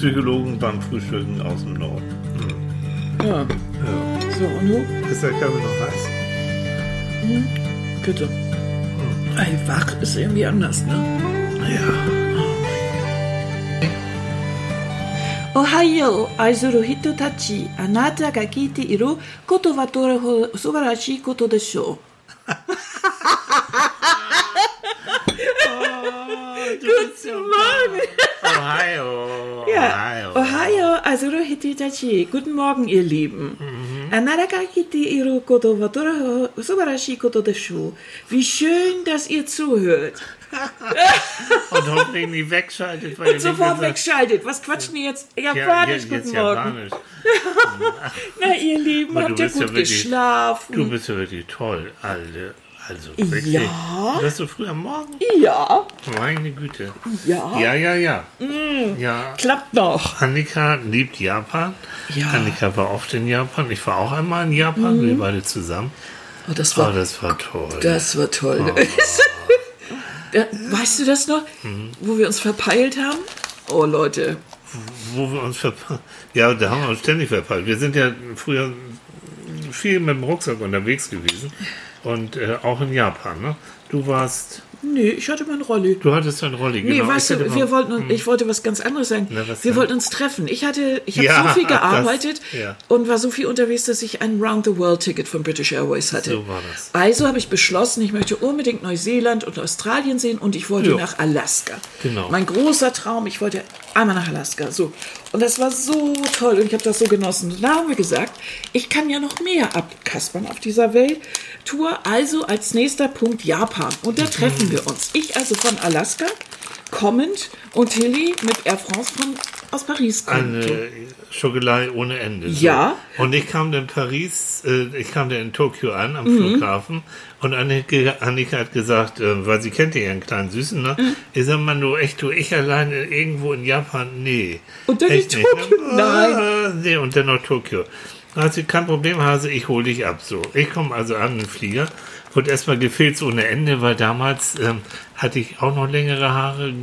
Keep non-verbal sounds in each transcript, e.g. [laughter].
Psychologen beim Frühstücken aus dem Norden. Ja. Ja. So, und du? Ist der Kaffee noch heiß? Bitte. Ey, wach ist irgendwie anders, ne? Ja. Ohio, 愛する人たち、あなたが聞いていることはどれほど素晴らしいことでしょう。Guten Morgen. Ohio. Ja, Ohio, also Hitachi. Guten Morgen, ihr Lieben. Deshu. Wie schön, dass ihr zuhört. [laughs] Und hoffentlich nicht wegschaltet, weil Und sofort gesagt- wegschaltet. Was quatschen die jetzt? Ja, Japanisch, ja, jetzt guten Morgen. Japanisch. [laughs] Na, ihr Lieben, Aber habt ihr bist ja gut wirklich- geschlafen? Du bist ja wirklich toll, Alter. Also wirklich. Ja. Warst du früh am Morgen? ja, Meine Güte. ja, Ja, ja, ja. Ja. klappt noch. Annika liebt Japan. Ja. Mhm. Annika war oft in Japan. Ich war auch einmal in Japan, wir beide zusammen. Oh, das Oh, war, das war toll. das war toll. [laughs] Ja, weißt du das noch, Mhm. wo wir uns verpeilt haben? Oh, Leute. Wo wir uns verpeilt. Ja, da haben wir uns ständig verpeilt. Wir sind ja früher viel mit dem Rucksack unterwegs gewesen. Und äh, auch in Japan, ne? Du warst. Nee, ich hatte mal einen Rolli. Du hattest ein Rolli, Nee, genau. weißt Ich du, mal- wir wollten, uns- ich wollte was ganz anderes sagen. Na, wir denn? wollten uns treffen. Ich hatte, ich habe Ja, so viel [laughs] das- gearbeitet ja. und war so viel unterwegs, dass ich ein Round-the-World-Ticket von British Airways hatte. So war das. Also habe ich beschlossen, ich möchte unbedingt Neuseeland und Australien sehen und ich wollte Ja. nach Alaska. Genau. Mein großer Traum, ich wollte einmal nach Alaska. So. Und das war so toll und ich habe das so genossen. Und da haben wir gesagt, ich kann ja noch mehr abkaspern auf dieser Welttour. Also als nächster Punkt Japan. Und Mhm. da treffen wir uns. Ich also von Alaska kommend und Tilly mit Air France von, aus Paris kommend. Eine Schokolei ohne Ende. so. Ja. Und ich kam dann in Paris, äh, ich kam dann in Tokio an, Mhm. am Flughafen. Und Annika, Annika hat gesagt, äh, weil sie kennt ja ihren kleinen Süßen, ne? Mhm. Ich sag mal, du echt, du, ich alleine irgendwo in Japan, nee. Und dann in Echt nicht, Tokio? Nein. Ah, Nee, und dann noch Tokio. Sie kein Problem, Hase, ich hol dich ab. So, ich komme also an den Flieger. Wurde erstmal gefilzt ohne Ende, weil damals ähm, hatte ich auch noch längere Haare,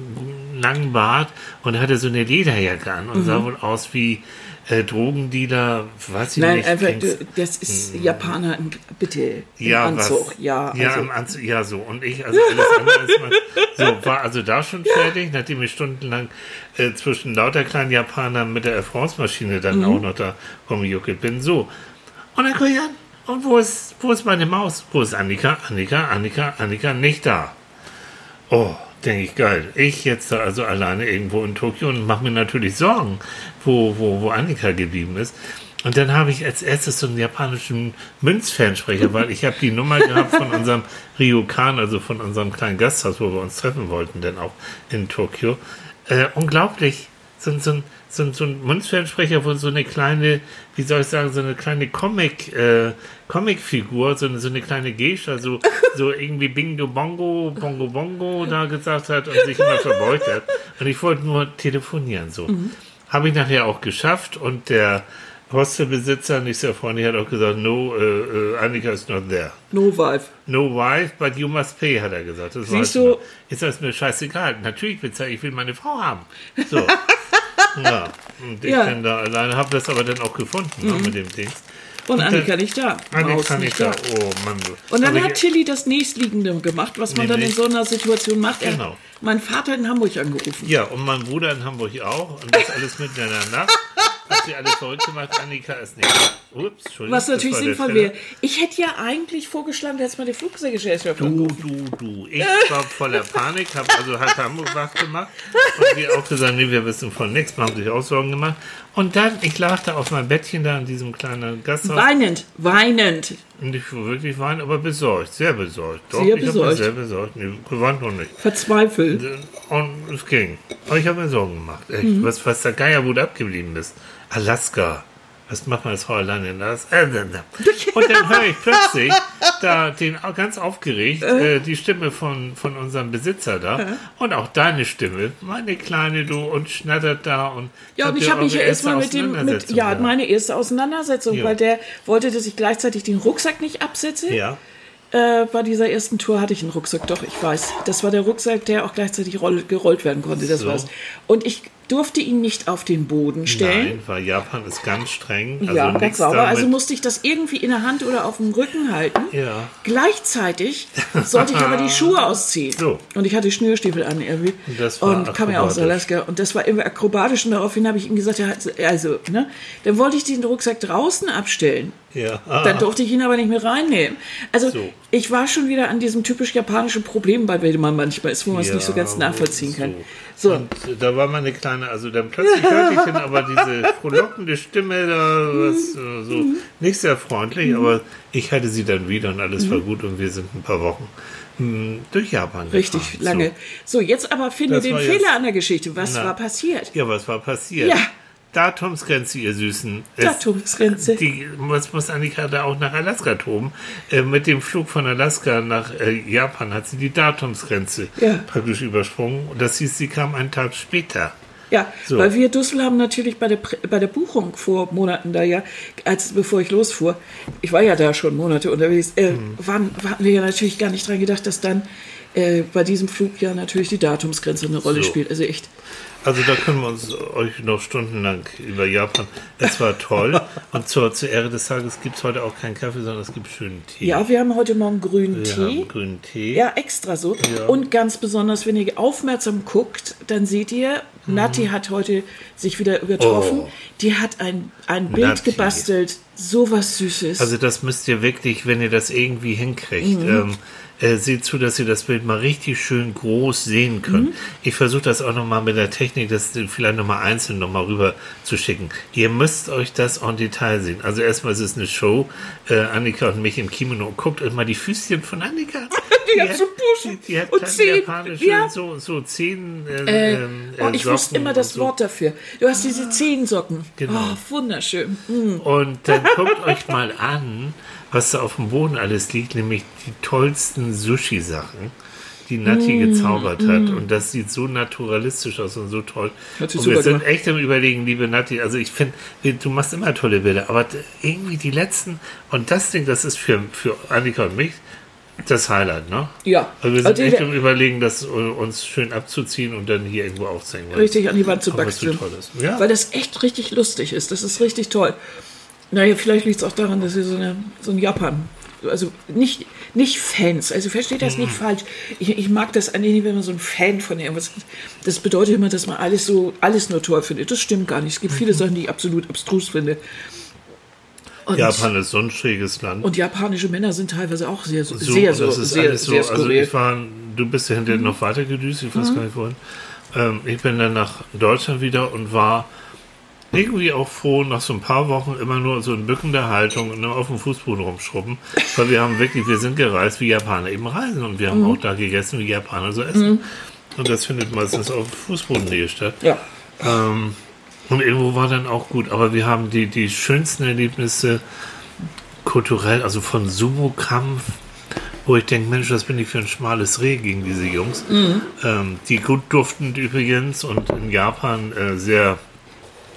langen Bart und hatte so eine Lederjacke an und Mhm. sah wohl aus wie äh, Drogendealer, weiß ich Nein, nicht. einfach, kennst- du- das ist Japaner, im- bitte, im ja, Anzug. was? Ja, ja, also, im Anzug, ja, so. Und ich, also alles andere mal, [laughs] so, war also da schon fertig, nachdem ich stundenlang äh, zwischen lauter kleinen Japanern mit der Air France-Maschine dann Mhm. auch noch da rumgejuckelt bin. So. Und dann guck ich an, und wo ist, wo ist meine Maus? Wo ist Annika? Annika, Annika, Annika, nicht da. Oh, denke ich, geil. Ich jetzt da also alleine irgendwo in Tokio und mache mir natürlich Sorgen, wo, wo, wo Annika geblieben ist. Und dann habe ich als erstes so einen japanischen Münzfernsprecher, weil ich habe die Nummer gehabt von unserem Ryokan, also von unserem kleinen Gasthaus, wo wir uns treffen wollten, denn auch in Tokio. Äh, unglaublich. So, so, ein- so, ein- so ein Münzfernsprecher, wo so eine kleine, wie soll ich sagen, so eine kleine Comic, äh, Comicfigur, so eine, so eine kleine Geisha, so, so irgendwie Bingo Bongo, Bongo Bongo da gesagt hat und sich immer verbeugt hat. Und ich wollte nur telefonieren, so. Habe ich nachher auch geschafft und der Hostelbesitzer, nicht sehr freundlich, hat auch gesagt, no, äh, äh, Annika is not there. no wife. No wife, but you must pay, hat er gesagt. Das Siehst du? Ist das mir scheißegal. Natürlich bezahle ich will meine Frau haben. So. [laughs] ja. [laughs] Und ich Ja. Mhm. bin da alleine, habe das aber dann auch gefunden, ne, mit dem Dings. Und Und Annika dann- nicht da. Annika nicht nicht da. Oh Mann. Und dann Aber hat Tilly das nächstliegende gemacht, was man dann in so einer Situation macht. Er Genau. meinen Vater in Hamburg angerufen. Ja, und mein Bruder in Hamburg auch. Und das alles mitten [laughs] Hat sie alles verrückt gemacht. Annika ist nicht. Ups, Entschuldigung. Was natürlich sinnvoll wäre. Ich hätte ja eigentlich vorgeschlagen, dass mal die Fluggesellschaft Du, du, du. Ich war voller Panik, habe also halb Hamburg wach gemacht und wir auch gesagt, nee, wir wissen von nichts, wir haben sich auch Sorgen gemacht. Und dann, ich lag da auf meinem Bettchen da in diesem kleinen Gasthaus Weinend, weinend. war wirklich weinen, aber besorgt, sehr besorgt. Doch, Sehr ich besorgt. sehr besorgt. Nee, geweint noch nicht. Verzweifelt. Und es ging. Aber ich habe mir Sorgen gemacht. Echt, Mhm. was, was der Geier wo du abgeblieben ist. Alaska. Was macht man als alleine in das? Äh, äh, äh. Und dann höre ich plötzlich da den ganz aufgeregt äh, die Stimme von, von unserem Besitzer da und auch deine Stimme, meine kleine du und schnattert da und Ja, und ich habe mich ja erstmal mit dem, mit, ja, gehabt? meine erste Auseinandersetzung, Ja. weil der wollte, dass ich gleichzeitig den Rucksack nicht absetze. ja. Äh, bei dieser ersten Tour hatte ich einen Rucksack, doch, ich weiß. Das war der Rucksack, der auch gleichzeitig roll, gerollt werden konnte, das So. war's. Und ich durfte ihn nicht auf den Boden stellen. Nein, weil Japan ist ganz streng. Also ja, ganz sauber. damit- Also musste ich das irgendwie in der Hand oder auf dem Rücken halten. Ja. Gleichzeitig sollte ich aber die [laughs] Schuhe ausziehen. So. Und ich hatte Schnürstiefel an irgendwie. Und das war und kam ja aus. Alaska. Und das war irgendwie akrobatisch. Und daraufhin habe ich ihm gesagt, ja, also, ne? Dann wollte ich den Rucksack draußen abstellen. Ja. Dann durfte ich ihn aber nicht mehr reinnehmen. Also So. Ich war schon wieder an diesem typisch japanischen Problem, bei dem man manchmal ist, wo man es Ja, nicht so ganz nachvollziehen kann. So. So, Und äh, da war meine kleine, also dann plötzlich hörte ich dann aber diese frohlockende Stimme da, was äh, so nicht sehr freundlich, aber ich hatte sie dann wieder und alles war gut und wir sind ein paar Wochen mh, durch Japan richtig gefahren. lange. So. So, jetzt aber finde den Fehler an der Geschichte. Was Na. war passiert? Ja, was war passiert? Ja. Datumsgrenze, ihr Süßen. Es- Datumsgrenze. Die, was muss Annika da auch nach Alaska toben? Äh, mit dem Flug von Alaska nach äh, Japan hat sie die Datumsgrenze Ja. praktisch übersprungen. Und das hieß, sie kam einen Tag später. Ja, So. weil wir Düssel haben natürlich bei der, bei der Buchung vor Monaten da ja, als bevor ich losfuhr, ich war ja da schon Monate unterwegs, äh, Mhm. waren, hatten wir ja natürlich gar nicht dran gedacht, dass dann äh, bei diesem Flug ja natürlich die Datumsgrenze eine Rolle So. spielt. Also echt. Also da können wir uns euch noch stundenlang über Japan. Es war toll. [laughs] Und zur, zur Ehre des Tages gibt es heute auch keinen Kaffee, sondern es gibt schönen Tee. Ja, wir haben heute Morgen grünen wir Tee. haben grünen Tee. Ja, extra so. Ja. Und ganz besonders, wenn ihr aufmerksam guckt, dann seht ihr, Nati hat heute sich wieder übertroffen. Mhm. Oh. Die hat ein, ein Bild Nati. gebastelt. So was Süßes. Also das müsst ihr wirklich, wenn ihr das irgendwie hinkriegt, Mhm. ähm, äh, seht zu, dass ihr das Bild mal richtig schön groß sehen könnt. Mhm. Ich versuche das auch nochmal mit der Technik, das vielleicht nochmal einzeln nochmal rüber zu schicken. Ihr müsst euch das en Detail sehen. Also erstmal ist es eine Show, äh, Annika und mich im Kimono. Guckt euch mal die Füßchen von Annika. [laughs] Die hat so Buschen Die, die hat und japanische, Ja. so, so Zehen. Äh, Äh, ähm, oh, ich Socken wusste immer das so. Wort dafür. Du hast diese Zehensocken. Genau. Oh, wunderschön. Mm. Und dann [laughs] guckt euch mal an, was da auf dem Boden alles liegt, nämlich die tollsten Sushi-Sachen, die Nati Mm, gezaubert hat. Und das sieht so naturalistisch aus und so toll. Und wir sind gemacht. echt am Überlegen, liebe Nati. Also ich finde, du machst immer tolle Bilder, aber irgendwie die letzten und das Ding, das ist für, für Annika und mich das Highlight, ne? Ja. Also wir sind Also echt am Überlegen, das äh, uns schön abzuziehen und dann hier irgendwo aufzuhängen. Richtig an die Wand zu so ist. Ja. Weil das echt richtig lustig ist. Das ist richtig toll. Naja, vielleicht liegt es auch daran, dass wir so, eine, so ein Japan. Also nicht, nicht Fans, also versteht das Mhm. nicht falsch. Ich, ich mag das eigentlich nicht, wenn man so ein Fan von irgendwas ist. Das bedeutet immer, dass man alles so, alles nur toll findet. Das stimmt gar nicht. Es gibt viele Mhm. Sachen, die ich absolut abstrus finde. Und, Japan ist so ein schräges Land. und japanische Männer sind teilweise auch sehr, so, sehr, so, sehr, so, sehr also skurril. ich war, du bist ja hinterher noch weiter gedüst, ich weiß gar nicht wohin. Ähm, ich bin dann nach Deutschland wieder und war irgendwie auch froh, nach so ein paar Wochen immer nur so in bückender Haltung und nur auf dem Fußboden rumschrubben, weil wir haben wirklich, wir sind gereist, wie Japaner eben reisen und wir haben auch da gegessen, wie Japaner so essen. Und das findet meistens auf Fußbodennähe statt. ja. Ähm, und irgendwo war dann auch gut, aber wir haben die, die schönsten Erlebnisse kulturell, also von Sumo-Kampf, wo ich denke, Mensch, was bin ich für ein schmales Reh gegen diese Jungs. Ähm, die gut duftend übrigens und in Japan äh, sehr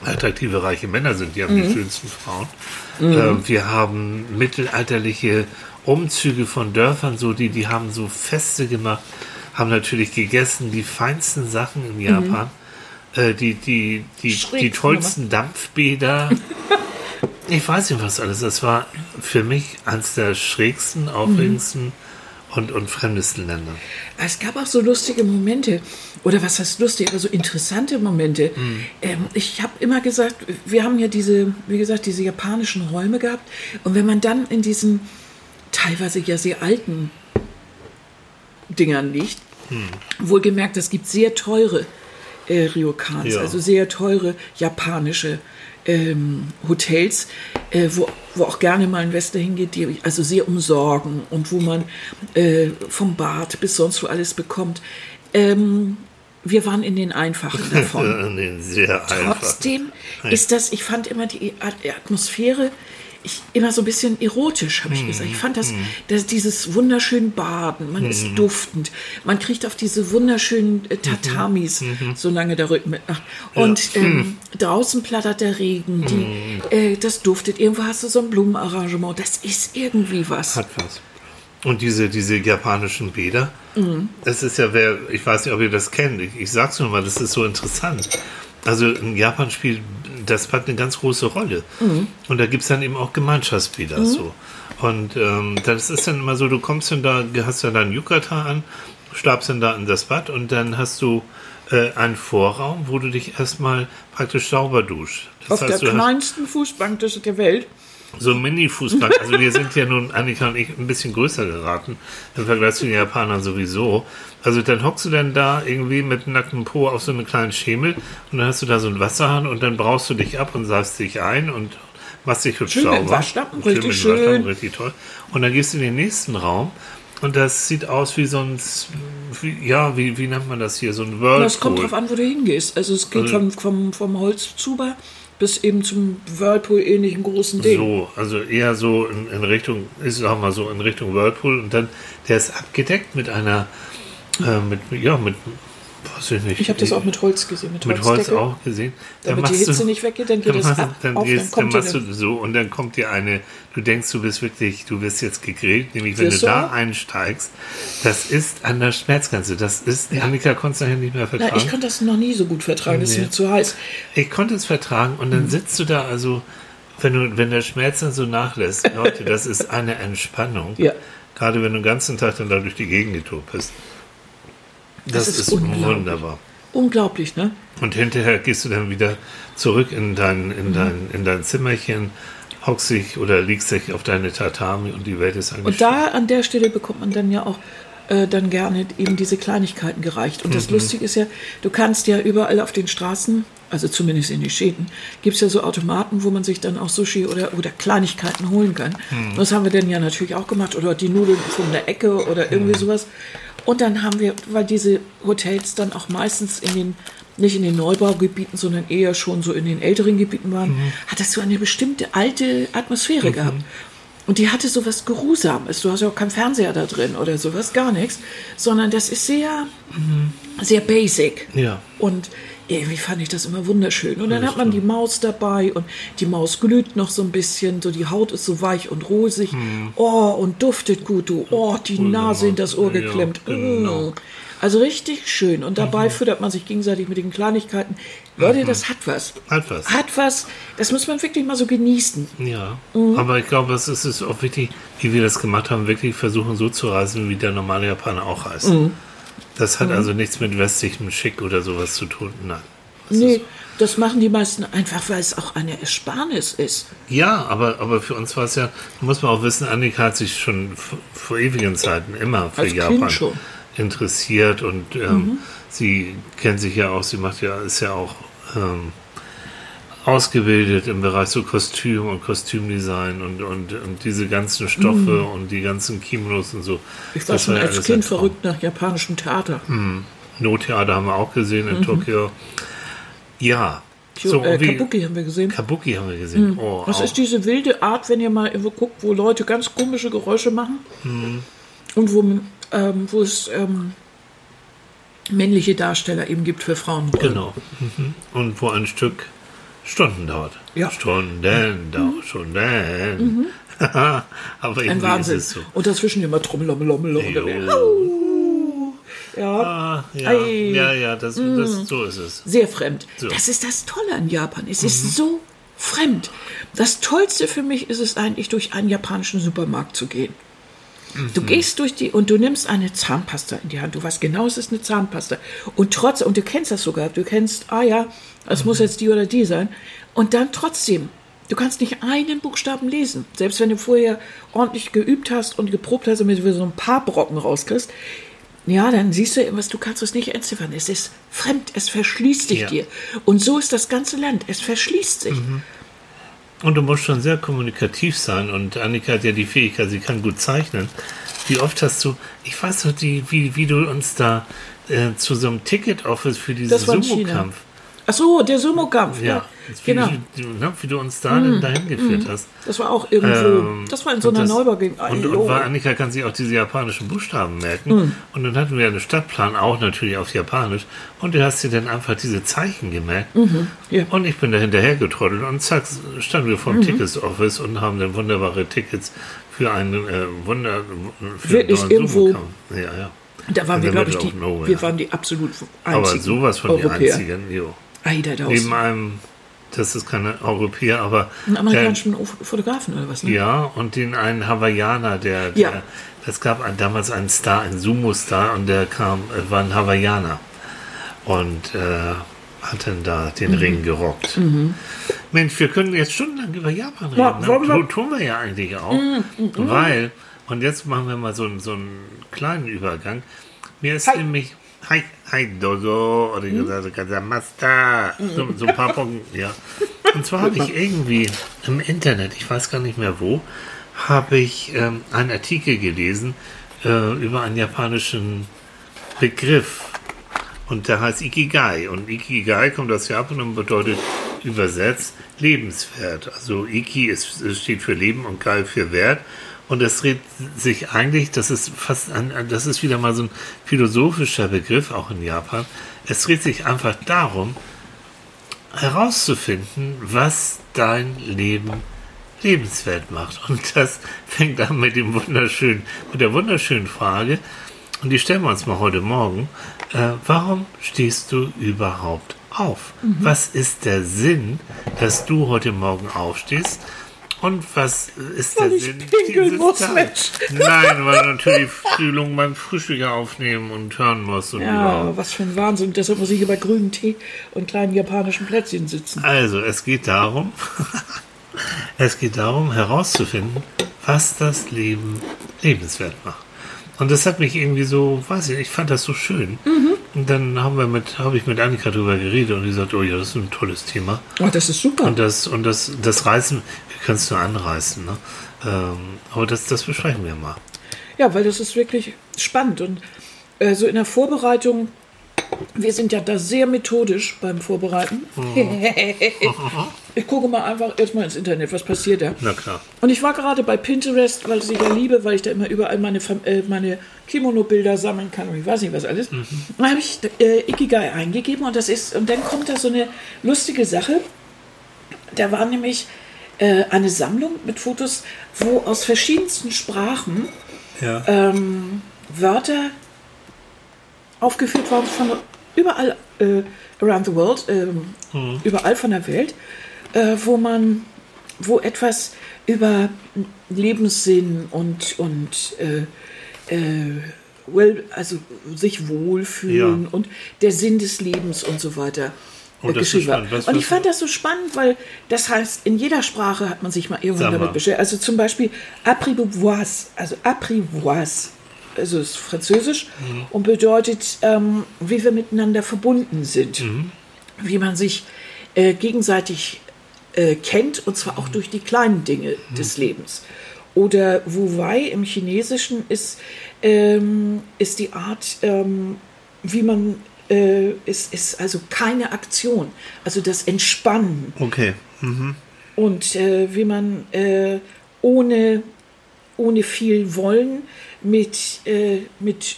attraktive, reiche Männer sind, die haben die schönsten Frauen. Ähm, wir haben mittelalterliche Umzüge von Dörfern, so die, die haben so Feste gemacht, haben natürlich gegessen, die feinsten Sachen in Japan. Äh, die, die, die, Schräg, die tollsten Dampfbäder. [laughs] ich weiß nicht, was alles. Das war für mich eines der schrägsten, aufregendsten und, und fremdesten Länder. Es gab auch so lustige Momente, oder was heißt lustig, aber so interessante Momente. Ähm, ich habe immer gesagt, wir haben ja diese, wie gesagt, diese japanischen Räume gehabt. Und wenn man dann in diesen teilweise ja sehr alten Dingern liegt, wohlgemerkt, es gibt sehr teure äh, Ryokans, Ja. also sehr teure japanische ähm, Hotels, äh, wo, wo auch gerne mal ein Wester hingeht, die also sehr umsorgen und wo man äh, vom Bad bis sonst wo alles bekommt. Ähm, wir waren in den einfachen [laughs] davon. Nee, sehr einfach. Trotzdem ist das, ich fand immer die At- Atmosphäre ich, immer so ein bisschen erotisch, habe ich gesagt. Ich fand das, das, dieses wunderschön Baden, man ist duftend, man kriegt auf diese wunderschönen äh, Tatamis, solange der Rücken mitmacht. Und ähm, draußen plattert der Regen, die, äh, das duftet. Irgendwo hast du so ein Blumenarrangement, das ist irgendwie was. Hat was. Und diese, diese japanischen Bäder, Mhm. das ist ja, wer, ich weiß nicht, ob ihr das kennt, ich, ich sag's nur mal, das ist so interessant. Also in Japan spielt das Bad eine ganz große Rolle. Und da gibt es dann eben auch Gemeinschaftsbilder so. Und ähm, das ist dann immer so, du kommst dann da, hast dann deinen Yukata an, schlafst dann da in das Bad und dann hast du äh, einen Vorraum, wo du dich erstmal praktisch sauber duschst. Das Auf der du hast kleinsten Fußbank der Welt. So ein Mini-Fußball. Also wir sind ja nun, Annika und ich, ein bisschen größer geraten im Vergleich zu den Japanern sowieso. Also dann hockst du dann da irgendwie mit nacktem Po auf so einen kleinen Schemel und dann hast du da so einen Wasserhahn und dann brauchst du dich ab und saugst dich ein und machst dich hübsch Schön mit sauber. Waschlappen, Schön richtig schön. Waschlappen, richtig toll. Und dann gehst du in den nächsten Raum und das sieht aus wie so ein, wie, ja, wie, wie nennt man das hier, so ein Whirlpool. Das kommt drauf an, wo du hingehst. Also es geht Also- vom, vom, vom Holzzuber bis eben zum Whirlpool-ähnlichen großen Ding. So, also eher so in, in Richtung, ist sag mal so in Richtung Whirlpool und dann, der ist abgedeckt mit einer, äh, mit, ja, mit, weiß ich nicht. Ich habe das auch mit Holz gesehen, mit, mit Holz auch gesehen. Damit die Hitze nicht weggeht, dann geht dann es du- ab, dann, auf, dann dann machst du so und dann kommt dir eine, du denkst, du bist wirklich, du wirst jetzt gegrillt, nämlich wenn du du da einsteigst, das ist an der Schmerzgrenze, das ist, Annika konnte es nachher nicht mehr Na, vertragen. ich konnte das noch nie so gut vertragen, das ist Nee. mir zu heiß. Ich konnte es vertragen und dann sitzt du da, also, wenn, du, wenn der Schmerz dann so nachlässt, Leute, das ist eine Entspannung. Ja. Gerade wenn du den ganzen Tag dann da durch die Gegend getobt bist. Das, Das ist ist, unglaublich. wunderbar. Unglaublich, ne? Und hinterher gehst du dann wieder zurück in dein, Mhm. in dein, in dein Zimmerchen, hockst dich oder liegst dich auf deine Tatami und die Welt ist eigentlich Und da an der Stelle bekommt man dann ja auch äh, dann gerne eben diese Kleinigkeiten gereicht. Und das Mhm. Lustige ist ja, du kannst ja überall auf den Straßen, also zumindest in den Städten, gibt es ja so Automaten, wo man sich dann auch Sushi oder, oder Kleinigkeiten holen kann. Mhm. Das haben wir dann ja natürlich auch gemacht. Oder die Nudeln von der Ecke oder irgendwie Mhm. sowas. Und dann haben wir, weil diese Hotels dann auch meistens in den nicht in den Neubaugebieten, sondern eher schon so in den älteren Gebieten waren, Mhm. hat das so eine bestimmte alte Atmosphäre gehabt. Und die hatte so was Geruhsames. Du hast ja auch keinen Fernseher da drin oder sowas, gar nichts. Sondern das ist sehr, sehr basic. Ja. Und irgendwie fand ich das immer wunderschön. Und dann hat man die Maus dabei und die Maus glüht noch so ein bisschen. So die Haut ist so weich und rosig. Oh, und duftet gut, du. Oh, die Nase in das Ohr Ja, geklemmt. genau. Mm. Also richtig schön. Und dabei füttert man sich gegenseitig mit den Kleinigkeiten. Leute, das hat was. Hat was. Hat was. Das muss man wirklich mal so genießen. Ja, Mhm. aber ich glaube, es ist, es ist auch wichtig, wie wir das gemacht haben, wirklich versuchen so zu reisen, wie der normale Japaner auch reist. Mhm. Das hat also nichts mit westlichem Schick oder sowas zu tun. Nein. Das Nee, das machen die meisten einfach, weil es auch eine Ersparnis ist. ja, aber, aber für uns war es ja, muss man auch wissen, Annika hat sich schon vor ewigen Zeiten immer für Als Japan interessiert und ähm, sie kennt sich ja auch, sie macht ja, ist ja auch ähm, ausgebildet im Bereich so Kostüm und Kostümdesign und, und, und diese ganzen Stoffe und die ganzen Kimonos und so. Mhm. Ich war Das schon ja als Kind verrückt nach japanischem Theater. Nottheater haben wir auch gesehen Mhm. in Tokio. Ja. So, äh, Kabuki haben wir gesehen. Kabuki haben wir gesehen. Oh, Was auch. ist diese wilde Art, wenn ihr mal irgendwo guckt, wo Leute ganz komische Geräusche machen? Mhm. Und wo, ähm, wo es ähm, männliche Darsteller eben gibt für Frauen. Genau. Mhm. Und wo ein Stück Stunden dauert. Ja. Mhm. Stunden dauert, Stunden. [laughs] Aber Ein Wahnsinn. ist es so. Und dazwischen immer Trommelommelommelom. Jo. Ja, Ah, ja, ja, ja, das, das, so ist es. sehr fremd. So. Das ist das Tolle an Japan. Es ist so fremd. Das Tollste für mich ist es eigentlich, durch einen japanischen Supermarkt zu gehen. Du gehst durch die und du nimmst eine Zahnpasta in die Hand. Du weißt genau, es ist eine Zahnpasta. Und trotz, und du kennst das sogar, du kennst, ah ja, es muss jetzt die oder die sein. Und dann trotzdem, du kannst nicht einen Buchstaben lesen. Selbst wenn du vorher ordentlich geübt hast und geprobt hast, damit du so ein paar Brocken rauskriegst. Ja, dann siehst du was, du kannst es nicht entziffern. Es ist fremd, es verschließt sich Ja. dir. Und so ist das ganze Land. Es verschließt sich. Und du musst schon sehr kommunikativ sein. Und Annika hat ja die Fähigkeit, sie kann gut zeichnen. Wie oft hast du, ich weiß noch, die, wie, wie du uns da äh, zu so einem Ticket-Office für diesen. Sumo-Kampf. Ach so, der Sumo-Kampf. Ja, Ja, wie, genau. wie, ne, wie du uns da denn dahin geführt hast. Das war auch irgendwo. Ähm, das war in so einer Neubau-Gegend. Und, und war, Annika kann sich auch diese japanischen Buchstaben merken. Hm. Und dann hatten wir einen Stadtplan, auch natürlich auf Japanisch. Und du hast dir dann einfach diese Zeichen gemerkt. Mhm. ja. Und ich bin da hinterher getrottelt und zack, standen wir vor dem Tickets-Office und haben dann wunderbare Tickets für einen äh, Wunder... Für Wirklich einen irgendwo-. Ja, ja. Da waren wir, glaube ich, die, wir waren die absolut einzigen Aber sowas von die Europäer. einzigen, jo. Aida Daus. neben einem, das ist kein Europäer, aber Einen amerikanischen Fotografen oder was, ne? ja, und den einen Hawaiianer, der, Ja. der es gab ein, damals einen Star, einen Sumo-Star, und der kam, äh, war ein Hawaiianer und äh, hat dann da Mhm. den Ring gerockt. Mensch, wir können jetzt stundenlang über Japan reden. Ja, ne? Tun wir ja eigentlich auch, weil, und jetzt machen wir mal so, einen- so einen kleinen Übergang. Mir ist Hi. nämlich, hi, hi, dozo, oder gesagt, Kazamasta, so, so ein paar Punkte, ja. Und zwar habe ich irgendwie im Internet, ich weiß gar nicht mehr wo, habe ich ähm, einen Artikel gelesen äh, über einen japanischen Begriff. Und der heißt Ikigai. Und Ikigai kommt aus Japan und bedeutet übersetzt lebenswert. Also Iki ist, steht für Leben und Gai für Wert. Und es dreht sich eigentlich, das ist fast ein, das ist wieder mal so ein philosophischer Begriff, auch in Japan. Es dreht sich einfach darum, herauszufinden, was dein Leben lebenswert macht. Und das fängt an mit dem wunderschönen, mit der wunderschönen Frage, und die stellen wir uns mal heute Morgen. Äh, warum stehst du überhaupt auf? Was ist der Sinn, dass du heute Morgen aufstehst? Und was ist Weil der ich Sinn pinkeln muss, Tages? Mensch. Nein, weil du natürlich Frühling beim Frühstück aufnehmen und hören musst. Und Ja, überhaupt. was für ein Wahnsinn. Deshalb muss ich hier bei grünem Tee und kleinen japanischen Plätzchen sitzen. Also, es geht darum, [laughs] es geht darum herauszufinden, was das Leben lebenswert macht. Und das hat mich irgendwie so, weiß ich, nicht, ich fand das so schön. Und dann haben wir mit, habe ich mit Annika drüber geredet und die sagt, oh ja, das ist ein tolles Thema. Oh, das ist super. Und das, und das, das Reißen, es nur anreißen, ne? Ähm, aber das, das besprechen wir mal. Ja, weil das ist wirklich spannend. Und äh, so in der Vorbereitung, wir sind ja da sehr methodisch beim Vorbereiten. [laughs] ich gucke mal einfach erstmal ins Internet, was passiert da. Na klar. Und ich war gerade bei Pinterest, weil ich ja liebe, weil ich da immer überall meine, äh, meine Kimono-Bilder sammeln kann und ich weiß nicht was alles. Und dann habe ich äh, Ikigai eingegeben und das ist, und dann kommt da so eine lustige Sache. Da war nämlich äh, eine Sammlung mit Fotos, wo aus verschiedensten Sprachen Ja. ähm, Wörter aufgeführt waren von überall äh, around the world, ähm, überall von der Welt, äh, wo man, wo etwas über Lebenssinn und und äh, äh, well, also sich wohlfühlen Ja. und der Sinn des Lebens und so weiter. Ist geschrieben war. spannend. Was- und ich was- fand das so spannend, weil das heißt, in jeder Sprache hat man sich mal irgendwann damit beschäftigt. Also zum Beispiel apprivoise, also apprivoise, also ist Französisch Mhm. und bedeutet, ähm, wie wir miteinander verbunden sind, Mhm. wie man sich äh, gegenseitig äh, kennt und zwar auch Mhm. durch die kleinen Dinge des Lebens. Oder Wu Wei im Chinesischen ist, ähm, ist die Art, ähm, wie man äh, ist, ist also keine Aktion, also das Entspannen Okay. Mhm. und äh, wie man äh, ohne, ohne viel Wollen mit, äh, mit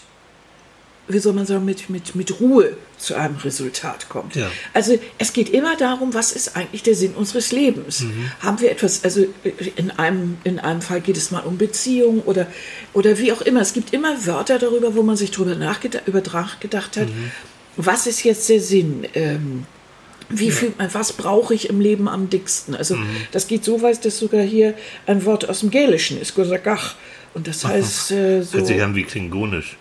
wie soll man sagen, mit, mit, mit Ruhe zu einem Resultat kommt. Ja. Also es geht immer darum, was ist eigentlich der Sinn unseres Lebens? Haben wir etwas, also in einem, in einem Fall geht es mal um Beziehung oder, oder wie auch immer. Es gibt immer Wörter darüber, wo man sich darüber nachgedacht, über nachgedacht hat, was ist jetzt der Sinn? Ähm, wie fühlt man, was brauche ich im Leben am dicksten? Also das geht so weit, dass sogar hier ein Wort aus dem Gälischen ist, Gosagach. Und das heißt äh, so Hört sich an wie Klingonisch.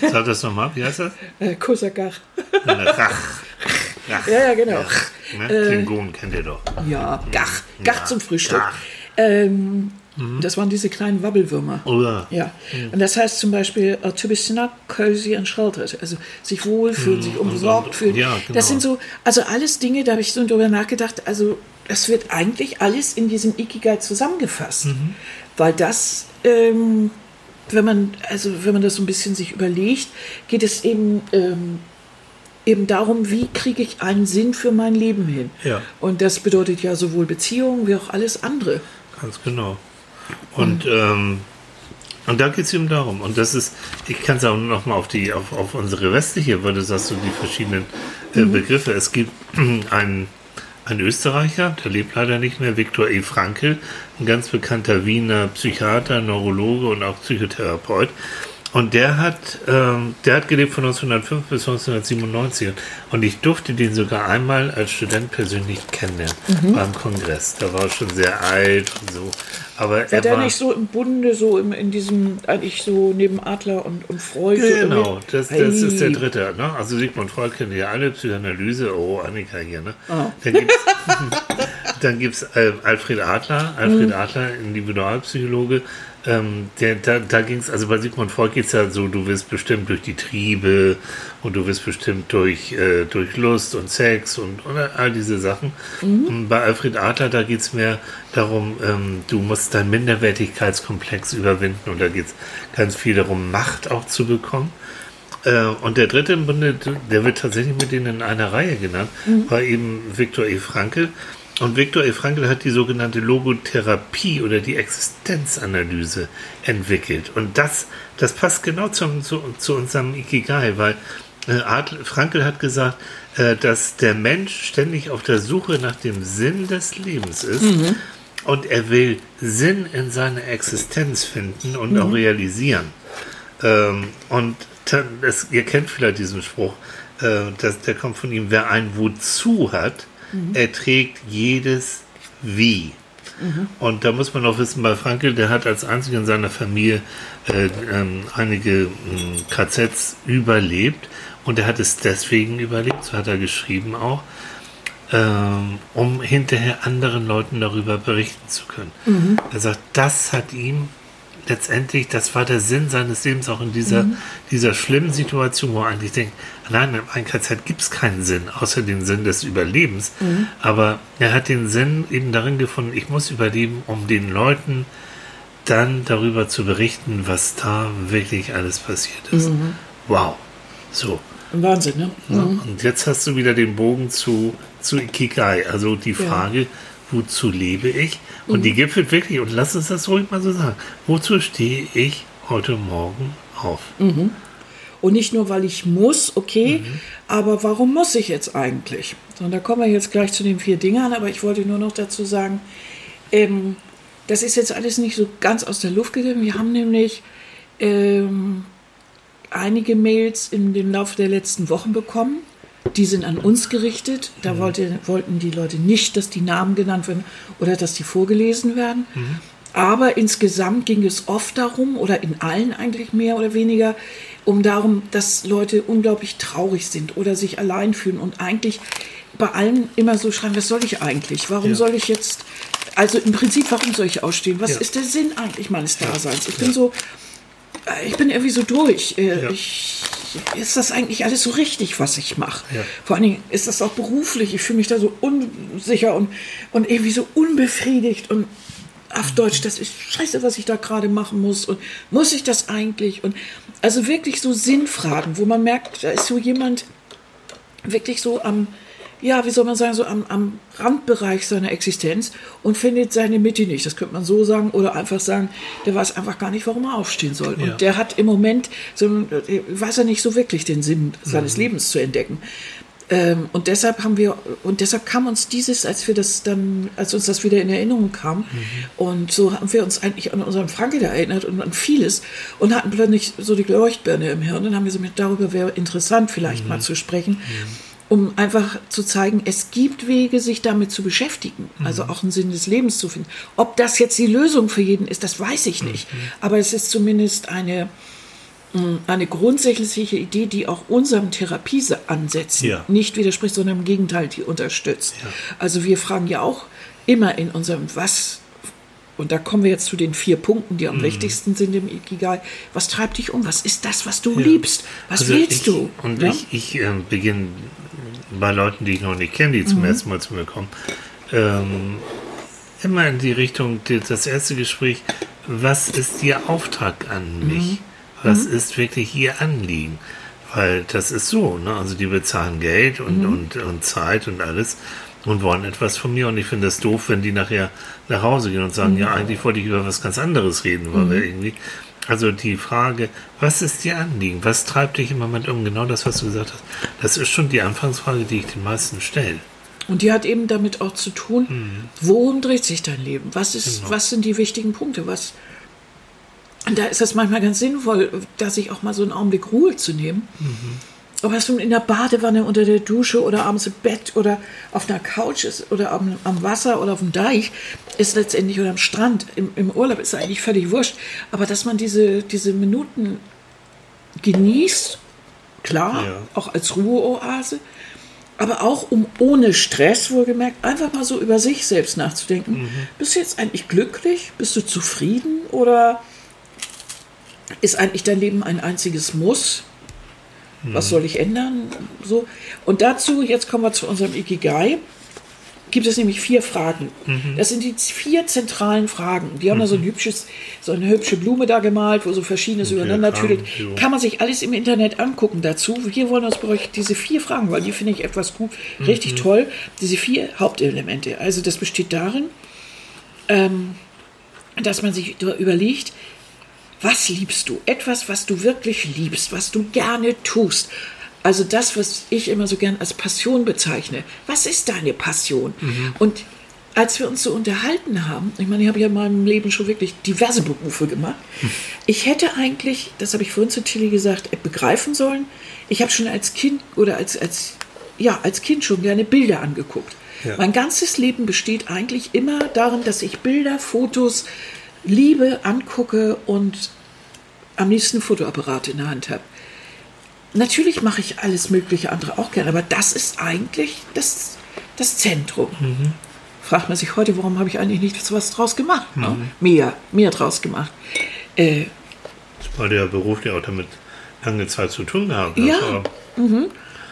Sag das nochmal, wie heißt das? [laughs] äh, Kosagach. Rach. Rach. Ja, ja, genau. Ne? Klingonen kennt ihr doch. Ja, Gach. Gach Ja, zum Frühstück. Gach. Ähm, Das waren diese kleinen Wabbelwürmer. Oder? Ja, und das heißt zum Beispiel uh, to be snug, cozy and sheltered, also sich wohlfühlen, sich umsorgt fühlen. ja, genau. Das sind so, also alles Dinge, da habe ich so drüber nachgedacht, also das wird eigentlich alles in diesem Ikigai zusammengefasst, weil das, ähm, wenn man, also wenn man das so ein bisschen sich überlegt, geht es eben ähm, eben darum, wie kriege ich einen Sinn für mein Leben hin. Ja. Und das bedeutet ja sowohl Beziehungen wie auch alles andere. Ganz genau. Und, ähm, und da geht es eben darum. Und das ist, ich kann es auch nochmal auf die, auf, auf unsere westliche, weil du sagst, so die verschiedenen äh, Begriffe. Es gibt [clears throat] einen, einen Österreicher, der lebt leider nicht mehr, Viktor E. Frankl, ein ganz bekannter Wiener Psychiater, Neurologe und auch Psychotherapeut. Und der hat, ähm, der hat gelebt von 1905 bis 1997. Und ich durfte den sogar einmal als Student persönlich kennenlernen beim Kongress. Da war er schon sehr alt und so. Aber War er der war nicht so im Bunde, so im, in diesem, eigentlich so neben Adler und, und Freud? so Genau, irgendwie? das, das ist der dritte. Ne? Also Sigmund Freud kennt ja alle, Psychoanalyse, oh, Annika hier. Ne? Oh. Dann gibt es [laughs] dann gibt's, äh, Alfred Adler, Alfred Mhm. Adler, Individualpsychologe. Ähm, der, da da ging es, also bei Sigmund Freud geht es ja so, du wirst bestimmt durch die Triebe und du wirst bestimmt durch, äh, durch Lust und Sex und, und all diese Sachen. Mhm. Und bei Alfred Adler, da geht es mehr darum, ähm, du musst deinen Minderwertigkeitskomplex überwinden und da geht es ganz viel darum, Macht auch zu bekommen. Äh, und der dritte im Bunde, der wird tatsächlich mit denen in einer Reihe genannt, war eben Viktor E. Frankl. Und Viktor E. Frankl hat die sogenannte Logotherapie oder die Existenzanalyse entwickelt. Und das, das passt genau zum, zu, zu unserem Ikigai, weil äh, Adl- Frankl hat gesagt, äh, dass der Mensch ständig auf der Suche nach dem Sinn des Lebens ist. Und er will Sinn in seiner Existenz finden und auch realisieren. Ähm, und das, ihr kennt vielleicht diesen Spruch, äh, das, der kommt von ihm, wer ein Wozu hat, erträgt jedes Wie. Und da muss man auch wissen, bei Frankel, der hat als einziger in seiner Familie äh, ähm, einige ähm, KZs überlebt und er hat es deswegen überlebt, so hat er geschrieben auch, ähm, um hinterher anderen Leuten darüber berichten zu können. Er sagt, das hat ihm letztendlich, das war der Sinn seines Lebens auch in dieser, dieser schlimmen Situation, wo er eigentlich denkt, nein, im KZ gibt es keinen Sinn, außer den Sinn des Überlebens. Aber er hat den Sinn eben darin gefunden, ich muss überleben, um den Leuten dann darüber zu berichten, was da wirklich alles passiert ist. Wow. So. Wahnsinn, ne? Ja, Und jetzt hast du wieder den Bogen zu, zu Ikigai, also die Ja. Wozu lebe ich? Und die gipfelt wirklich, und lass uns das ruhig mal so sagen, wozu stehe ich heute Morgen auf? Und nicht nur, weil ich muss, okay, Mhm. aber warum muss ich jetzt eigentlich? Und da kommen wir jetzt gleich zu den vier Dingern, aber ich wollte nur noch dazu sagen, ähm, das ist jetzt alles nicht so ganz aus der Luft gegriffen. Wir haben nämlich ähm, einige Mails in dem Laufe der letzten Wochen bekommen. Die sind an uns gerichtet. Da wollte, wollten die Leute nicht, dass die Namen genannt werden oder dass die vorgelesen werden. Aber insgesamt ging es oft darum, oder in allen eigentlich mehr oder weniger, um darum, dass Leute unglaublich traurig sind oder sich allein fühlen und eigentlich bei allen immer so schreiben, was soll ich eigentlich? Warum Ja. soll ich jetzt, also im Prinzip, warum soll ich ausstehen? Was Ja. ist der Sinn eigentlich meines Daseins? Ich bin so, ich bin irgendwie so durch. Äh, Ja. Ich, ist das eigentlich alles so richtig, was ich mache? Ja. Vor allen Dingen ist das auch beruflich. Ich fühle mich da so unsicher und, und irgendwie so unbefriedigt und auf Deutsch, das ist scheiße, was ich da gerade machen muss und muss ich das eigentlich? Und also wirklich so Sinnfragen, wo man merkt, da ist so jemand wirklich so am, ja, wie soll man sagen, so am, am Randbereich seiner Existenz und findet seine Mitte nicht. Das könnte man so sagen oder einfach sagen, der weiß einfach gar nicht, warum er aufstehen soll. Und Ja. der hat im Moment, so, äh, weiß er nicht so wirklich den Sinn seines Lebens zu entdecken. Ähm, und deshalb haben wir, und deshalb kam uns dieses, als wir das dann, als uns das wieder in Erinnerung kam, und so haben wir uns eigentlich an unseren Franke da erinnert und an vieles und hatten plötzlich so die Leuchtbirne im Hirn. Dann haben wir so mit, darüber wäre interessant vielleicht mal zu sprechen, um einfach zu zeigen, es gibt Wege, sich damit zu beschäftigen, also auch einen Sinn des Lebens zu finden. Ob das jetzt die Lösung für jeden ist, das weiß ich nicht. Aber es ist zumindest eine, eine grundsätzliche Idee, die auch unserem Therapieansätzen Ja. nicht widerspricht, sondern im Gegenteil, die unterstützt. Ja. Also wir fragen ja auch immer in unserem Was, und da kommen wir jetzt zu den vier Punkten, die am wichtigsten sind im Ikigai. Was treibt dich um? Was ist das, was du liebst? Was Also willst ich, du? Und Ja? ich, ich ähm, beginne bei Leuten, die ich noch nicht kenne, die zum Mhm. ersten Mal zu mir kommen, ähm, immer in die Richtung, das erste Gespräch, was ist Ihr Auftrag an Mhm. mich? Was ist wirklich Ihr Anliegen? Weil das ist so, ne? also die bezahlen Geld und, Mhm. und, und Zeit und alles und wollen etwas von mir und ich finde es doof, wenn die nachher nach Hause gehen und sagen, Mhm. ja, eigentlich wollte ich über was ganz anderes reden, weil wir irgendwie also die Frage, was ist dir Anliegen? Was treibt dich im Moment um? Genau das, was du gesagt hast. Das ist schon die Anfangsfrage, die ich den meisten stelle. Und die hat eben damit auch zu tun, worum dreht sich dein Leben? Was, ist, Genau. was sind die wichtigen Punkte? Was, Und da ist es manchmal ganz sinnvoll, da sich auch mal so einen Augenblick Ruhe zu nehmen. Ob es nun in der Badewanne, unter der Dusche oder abends im Bett oder auf einer Couch ist oder am, am Wasser oder auf dem Deich, ist letztendlich oder am Strand. Im, Im Urlaub ist eigentlich völlig wurscht. Aber dass man diese, diese Minuten genießt, klar, Ja. auch als Ruheoase, aber auch um ohne Stress wohlgemerkt einfach mal so über sich selbst nachzudenken. Bist du jetzt eigentlich glücklich? Bist du zufrieden? Oder ist eigentlich dein Leben ein einziges Muss? Was soll ich ändern? So. Und dazu, jetzt kommen wir zu unserem Ikigai, gibt es nämlich vier Fragen. Das sind die vier zentralen Fragen. Die haben da so ein hübsches, so eine hübsche Blume da gemalt, wo so verschiedenes übereinander Diagramm, tüdelt. jo. Kann man sich alles im Internet angucken dazu. Wir wollen uns bei euch diese vier Fragen, weil die finde ich etwas gut, richtig toll. Diese vier Hauptelemente. Also das besteht darin, ähm, dass man sich über- überlegt, was liebst du? Etwas, was du wirklich liebst, was du gerne tust. Also das, was ich immer so gern als Passion bezeichne. Was ist deine Passion? Und als wir uns so unterhalten haben, ich meine, ich habe ja in meinem Leben schon wirklich diverse Berufe gemacht. [laughs] Ich hätte eigentlich, das habe ich vorhin zu Tilly gesagt, begreifen sollen, ich habe schon als Kind oder als, als, ja, als Kind schon gerne Bilder angeguckt. Ja. Mein ganzes Leben besteht eigentlich immer darin, dass ich Bilder, Fotos liebe, angucke und am liebsten Fotoapparat in der Hand habe. Natürlich mache ich alles mögliche andere auch gerne, aber das ist eigentlich das, das Zentrum. Fragt man sich heute, warum habe ich eigentlich nicht so was draus gemacht? Ne? Mehr, mehr draus gemacht. Äh, Weil du ja beruflich auch damit lange Zeit zu tun gehabt Ja, Aber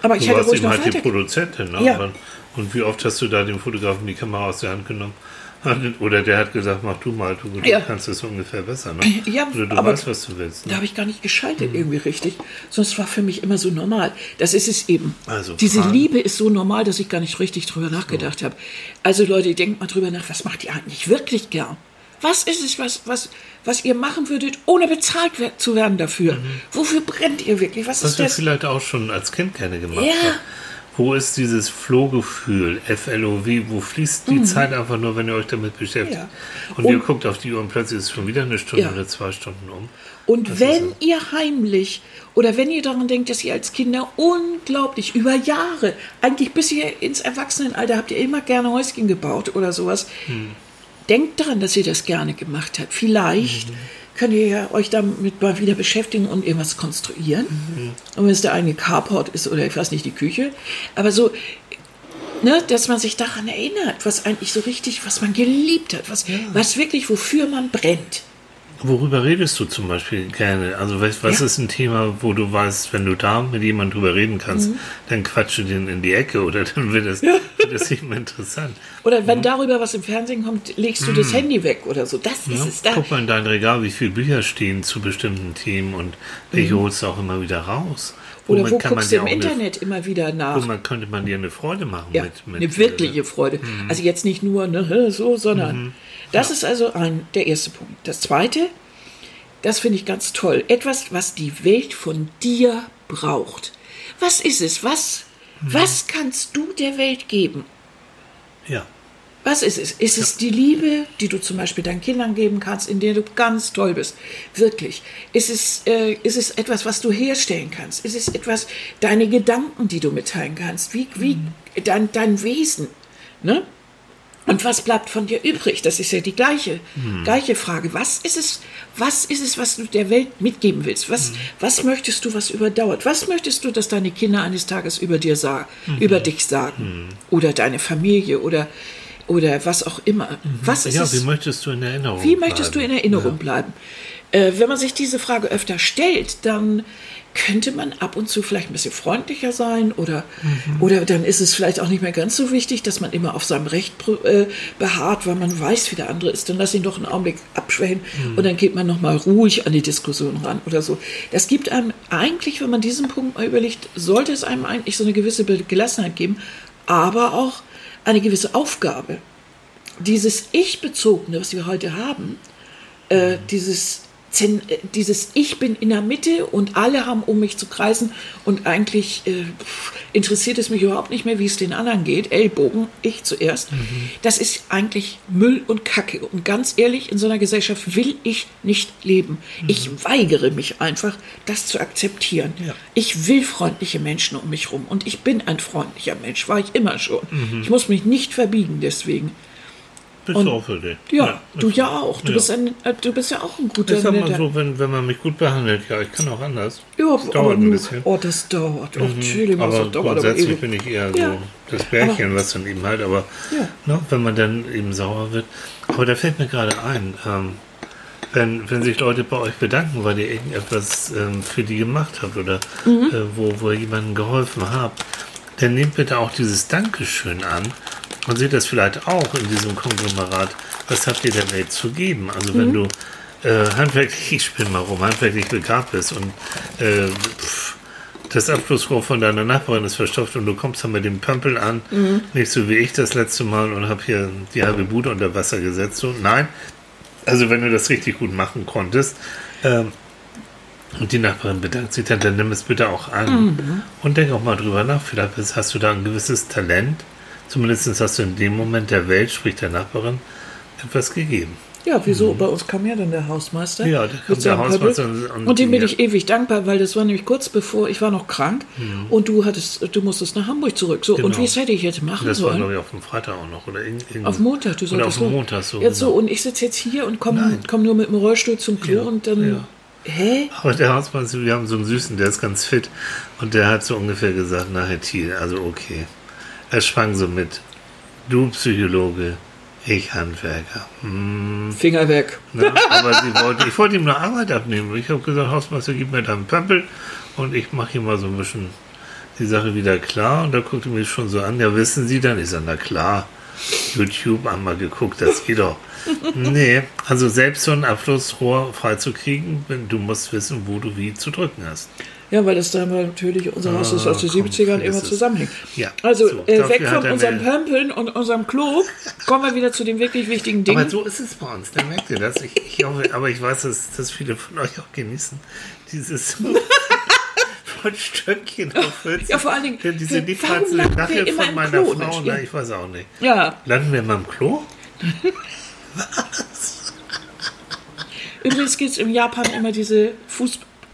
aber ich hätte ruhig eben noch halt die. Produzentin. Ne? Ja. Und wie oft hast du da dem Fotografen die Kamera aus der Hand genommen? [laughs] Oder der hat gesagt, mach du mal, du, du Ja. kannst es ungefähr besser. Ne? Ja, Oder du aber weißt, was du willst. Da Ne? habe ich gar nicht geschaltet irgendwie richtig. Sonst war für mich immer so normal. Das ist es eben. Also Diese Fragen. Liebe ist so normal, dass ich gar nicht richtig drüber nachgedacht habe. Also Leute, denkt mal drüber nach, was macht ihr eigentlich wirklich gern? Was ist es, was, was, was ihr machen würdet, ohne bezahlt zu werden dafür? Wofür brennt ihr wirklich? Was Was ist wir das? vielleicht auch schon als Kind gerne gemacht Ja. haben. Wo ist dieses Flohgefühl, FLOW, wo fließt die Zeit einfach nur, wenn ihr euch damit beschäftigt? Mhm. Ja. Und, ihr Und- guckt auf die Uhr und plötzlich ist schon wieder eine Stunde Ja. oder zwei Stunden um. Und Das wenn ist ihr heimlich oder wenn ihr daran denkt, dass ihr als Kinder unglaublich über Jahre, eigentlich bis ihr ins Erwachsenenalter habt ihr immer gerne Häuschen gebaut oder sowas, denkt daran, dass ihr das gerne gemacht habt. Vielleicht könnt ihr ja euch damit mal wieder beschäftigen und irgendwas konstruieren. Und wenn es der eigene Carport ist oder ich weiß nicht, die Küche. Aber so, ne, dass man sich daran erinnert, was eigentlich so richtig, was man geliebt hat, was, was wirklich, wofür man brennt. Worüber redest du zum Beispiel gerne? Also was, was Ja. ist ein Thema, wo du weißt, wenn du da mit jemandem drüber reden kannst, Mhm. dann quatsche den in die Ecke oder [laughs] dann wird das, wird das nicht mehr interessant. Oder wenn darüber was im Fernsehen kommt, legst du das Handy weg oder so. Das ist Ja? es. Da, Guck mal in dein Regal, wie viele Bücher stehen zu bestimmten Themen und welche holst du auch immer wieder raus. Mhm. oder Womit wo kann man guckst du im eine- Internet immer wieder nach? Womit könnte man dir eine Freude machen Ja, mit, mit eine wirkliche Freude. Mhm. Also jetzt nicht nur ne, so, sondern das ist also ein, der erste Punkt. Das zweite, das finde ich ganz toll. Etwas, was die Welt von dir braucht. Was ist es? Was, Mhm. Was kannst du der Welt geben? Ja. Was ist es? Ist es die Liebe, die du zum Beispiel deinen Kindern geben kannst, in der du ganz toll bist? Wirklich. Ist es, äh, ist es etwas, was du herstellen kannst? Ist es etwas, deine Gedanken, die du mitteilen kannst? Wie, wie dein, dein Wesen? Ne? Und was bleibt von dir übrig? Das ist ja die gleiche, gleiche Frage. Was ist es, was ist es, was du der Welt mitgeben willst? Was, was möchtest du, was überdauert? Was möchtest du, dass deine Kinder eines Tages über dir sagen, über dich sagen? Oder deine Familie oder, oder was auch immer. Was ist ja, es? wie möchtest du in Erinnerung Wie möchtest du in bleiben? Erinnerung bleiben? Äh, wenn man sich diese Frage öfter stellt, dann könnte man ab und zu vielleicht ein bisschen freundlicher sein oder, Mhm. oder dann ist es vielleicht auch nicht mehr ganz so wichtig, dass man immer auf seinem Recht äh, beharrt, weil man weiß, wie der andere ist. Dann lass ihn doch einen Augenblick abschwächen Mhm. und dann geht man nochmal ruhig an die Diskussion ran oder so. Das gibt einem eigentlich, wenn man diesen Punkt mal überlegt, sollte es einem eigentlich so eine gewisse Gelassenheit geben, aber auch eine gewisse Aufgabe dieses Ich-Bezogene, was wir heute haben, äh, dieses zen- äh, dieses Ich bin in der Mitte und alle haben um mich zu kreisen und eigentlich äh, interessiert es mich überhaupt nicht mehr, wie es den anderen geht. Ellbogen, ich zuerst. Das ist eigentlich Müll und Kacke. Und ganz ehrlich, in so einer Gesellschaft will ich nicht leben. Ich weigere mich einfach, das zu akzeptieren. Ja. Ich will freundliche Menschen um mich rum und ich bin ein freundlicher Mensch, war ich immer schon. Ich muss mich nicht verbiegen deswegen. Bist du auch für dich. Ja, du ja auch. Du, Ja. bist, ein, äh, du bist ja auch ein guter Ich sag mal so, wenn, wenn man mich gut behandelt, ja, ich kann auch anders. Ja, das aber dauert ein bisschen. Oh, das dauert. Oh, Entschuldigung, aber das dauert aber grundsätzlich ewig. bin ich eher Ja. so das Bärchen, was dann eben halt, aber Ja. ne, wenn man dann eben sauer wird. Aber da fällt mir gerade ein, ähm, wenn, wenn sich Leute bei euch bedanken, weil ihr irgendetwas ähm, für die gemacht habt oder Mhm. äh, wo, wo ihr jemandem geholfen habt, dann nehmt bitte auch dieses Dankeschön an und seht das vielleicht auch in diesem Konglomerat. Was habt ihr der Welt zu geben? Also wenn Mhm. du äh, handwerklich, ich spinne mal rum, handwerklich begabt bist und äh, pff, das Abflussrohr von deiner Nachbarin ist verstopft und du kommst dann mit dem Pömpel an, nicht so wie ich das letzte Mal und habe hier die halbe Bude unter Wasser gesetzt. So, nein, also wenn du das richtig gut machen konntest ähm, und die Nachbarin bedankt sich dann, dann nimm es bitte auch an und denk auch mal drüber nach. Vielleicht hast du da ein gewisses Talent, zumindest hast du in dem Moment der Welt, sprich der Nachbarin, etwas gegeben. Ja, wieso? Bei uns kam ja dann der Hausmeister. Mhm. Ja, da kam der Hausmeister und- und Und dem bin ich ewig dankbar, weil das war nämlich kurz bevor ich war noch krank und du hattest, du musstest nach Hamburg zurück. So, und Mhm. Genau. wie es hätte ich jetzt machen Das war, sollen? glaube ich, auf dem Freitag auch noch. Oder Auf Montag, du Oder solltest auf dem los. Montag so. Jetzt so, genau. und ich sitze jetzt hier und komme komm nur mit dem Rollstuhl zum Klo Ja, und dann. ja. Hä? Aber der Hausmeister, wir haben so einen Süßen, der ist ganz fit. Und der hat so ungefähr gesagt, na Herr Thiel, also okay. Er schwang so mit. Du Psychologe, ich Handwerker. Hm, Finger weg. ne? Aber wollte, ich wollte ihm eine Arbeit abnehmen. Ich habe gesagt, Hausmeister, gib mir deinen Pömpel und ich mache hier mal so ein bisschen die Sache wieder klar. Und da guckte mich schon so an, ja wissen Sie dann? Ich sage, na klar, YouTube einmal geguckt, das geht doch. Nee, also selbst so ein Abflussrohr freizukriegen, du musst wissen, wo du wie zu drücken hast. Ja, weil das da mal natürlich unser Haus ist aus den Ah, komm, 70ern vergiss immer zusammenhängt. Ja, Also so, äh, weg von er unserem Pömpeln und unserem Klo, kommen wir wieder zu den wirklich wichtigen Dingen. Aber so ist es bei uns, dann merkt ihr das. Ich, ich hoffe, aber ich weiß, dass, dass viele von euch auch genießen. Dieses [laughs] von Stöckchen auf Hölzchen. Ja, vor allen Dingen, Denn diese nachher immer von meiner Klo, Frau, na, ich weiß auch nicht. ja, Landen wir mal im Klo? [laughs] übrigens gibt es in Japan immer diese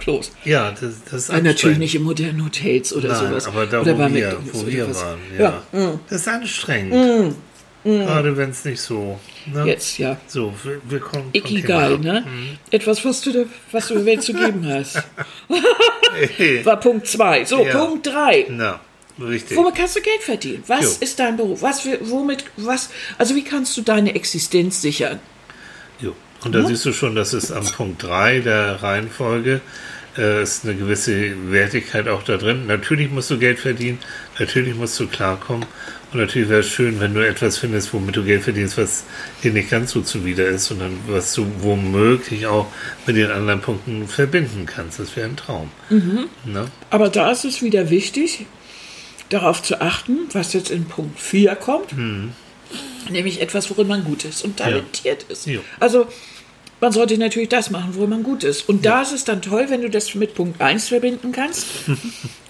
Fußklos. Ja, das, das ist natürlich nicht in modernen Hotels oder Nein, sowas. aber da, oder wo bei wir, wo oder wir was. waren. Ja. Ja, mm. Das ist anstrengend. Gerade wenn es nicht so. Ne? Jetzt, ja. So, wir, wir kommen. Ikigai, ne? Etwas, was du, der, was du der Welt zu geben hast. [laughs] War Punkt 2. So, Ja. Punkt 3. Na, richtig. Womit kannst du Geld verdienen? Was Jo. ist dein Beruf? Was, für- womit, was, also wie kannst du deine Existenz sichern? Und da siehst du schon, dass es am Punkt 3 der Reihenfolge äh, ist eine gewisse Wertigkeit auch da drin. Natürlich musst du Geld verdienen, natürlich musst du klarkommen. Und natürlich wäre es schön, wenn du etwas findest, womit du Geld verdienst, was dir nicht ganz so zuwider ist, sondern was du womöglich auch mit den anderen Punkten verbinden kannst. Das wäre ein Traum. Ne? Aber da ist es wieder wichtig, darauf zu achten, was jetzt in Punkt 4 kommt. Nämlich etwas, worin man gut ist und talentiert ist. Jo. Also man sollte natürlich das machen, worin man gut ist. Und da ist es dann toll, wenn du das mit Punkt 1 verbinden kannst.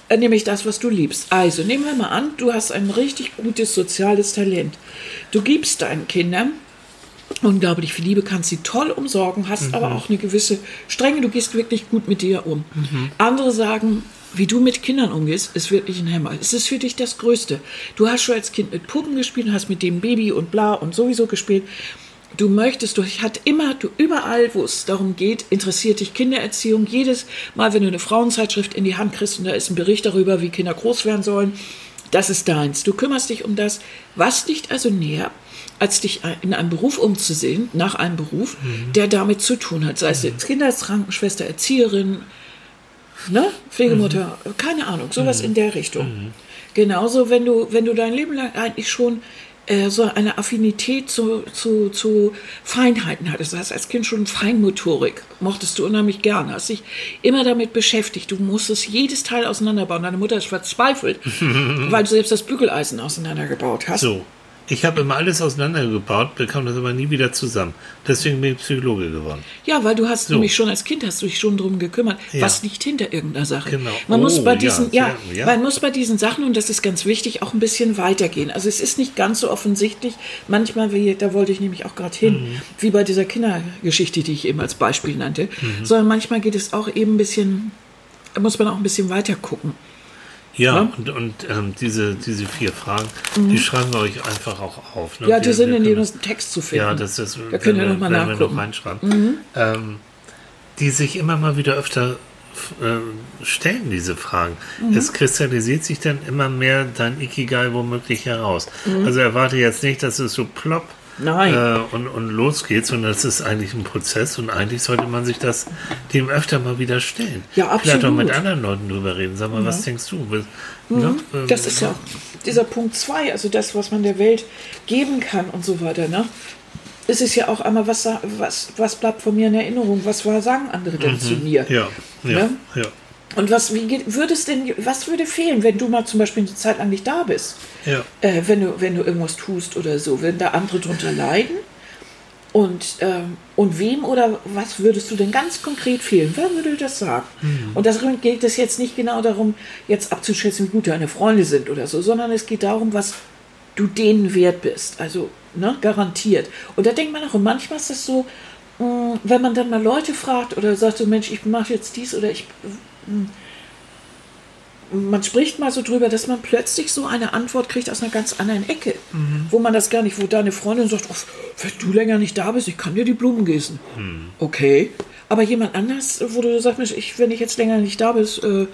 Äh, Nämlich das, was du liebst. Also, nehmen wir mal an, du hast ein richtig gutes soziales Talent. Du gibst deinen Kindern unglaublich viel Liebe, kannst sie toll umsorgen, hast aber auch eine gewisse Strenge, du gehst wirklich gut mit dir um. Andere sagen, wie du mit Kindern umgehst, ist wirklich ein Hämmer. Es ist für dich das Größte. Du hast schon als Kind mit Puppen gespielt, hast mit dem Baby und bla und sowieso gespielt. Du möchtest, du hat immer, du überall, wo es darum geht, interessiert dich Kindererziehung. Jedes Mal, wenn du eine Frauenzeitschrift in die Hand kriegst und da ist ein Bericht darüber, wie Kinder groß werden sollen, das ist deins. Du kümmerst dich um das. Was liegt also näher, als dich in einem Beruf umzusehen, nach einem Beruf, der damit zu tun hat? Sei es jetzt Kinderkrankenschwester, Erzieherin, ne? Pflegemutter, keine Ahnung, sowas in der Richtung. Genauso, wenn du, wenn du dein Leben lang eigentlich schon äh, so eine Affinität zu, zu, zu Feinheiten hattest. Du hast als Kind schon Feinmotorik, mochtest du unheimlich gern, hast dich immer damit beschäftigt. Du musstest jedes Teil auseinanderbauen. Deine Mutter ist verzweifelt, [laughs] weil du selbst das Bügeleisen auseinandergebaut hast. So. Ich habe immer alles auseinandergebaut, bekam das aber nie wieder zusammen. Deswegen bin ich Psychologe geworden. Ja, weil du hast So. nämlich schon als Kind hast du dich schon drum gekümmert, Ja. was liegt hinter irgendeiner Sache. Genau. Man muss Oh, bei ja, diesen, ja, sehr- ja. man muss bei diesen Sachen und das ist ganz wichtig auch ein bisschen weitergehen. Also es ist nicht ganz so offensichtlich. Manchmal, wie, da wollte ich nämlich auch gerade hin, Mhm. wie bei dieser Kindergeschichte, die ich eben als Beispiel nannte, Mhm. sondern manchmal geht es auch eben ein bisschen, da muss man auch ein bisschen weiter gucken. Ja, Ja. und, und ähm, diese, diese vier Fragen, die schreiben wir euch einfach auch auf. Ne? Mhm. Ja, die Wir- sind wir in können- jedem Text zu finden. Ja, das ist, Da mal wir- wir nachgucken. Mhm. noch reinschreiben. Ähm, die sich immer mal wieder öfter äh, stellen, diese Fragen. Mhm. Es kristallisiert sich dann immer mehr dein Ikigai womöglich heraus. Mhm. Also erwarte jetzt nicht, dass es so plopp Nein. äh, und, und losgeht, sondern es ist eigentlich ein Prozess und eigentlich sollte man sich das dem öfter mal wieder stellen. Ja, Vielleicht auch mit absolut. anderen Leuten drüber reden. Sag mal, was denkst du? Was- ne? Ähm, Das ist ja auch dieser Punkt zwei, also das, was man der Welt geben kann und so weiter. Ne? Es ist ja auch einmal, was, was, was bleibt von mir in Erinnerung? Was war, sagen andere denn zu mir? Ja, ja, Ne? ja. Und was, wie geht, würde es denn, was würde fehlen, wenn du mal zum Beispiel eine Zeit lang nicht da bist? Ja. Äh, wenn, du, wenn du irgendwas tust oder so, wenn da andere drunter leiden? Und, ähm, und wem oder was würdest du denn ganz konkret fehlen? Wer würde das sagen? Und darin geht es jetzt nicht genau darum, jetzt abzuschätzen, wie gut deine Freunde sind oder so, sondern es geht darum, was du denen wert bist. Also, ne, garantiert. Und da denkt man auch, und manchmal ist das so, mh, wenn man dann mal Leute fragt oder sagt so, Mensch, ich mache jetzt dies oder ich. Mh, Man spricht mal so drüber, dass man plötzlich so eine Antwort kriegt aus einer ganz anderen Ecke, wo man das gar nicht, wo deine Freundin sagt, oh, wenn du länger nicht da bist, ich kann dir die Blumen gießen. Okay. Aber jemand anders, wo du sagst, Mensch, ich, wenn ich jetzt länger nicht da bist, äh,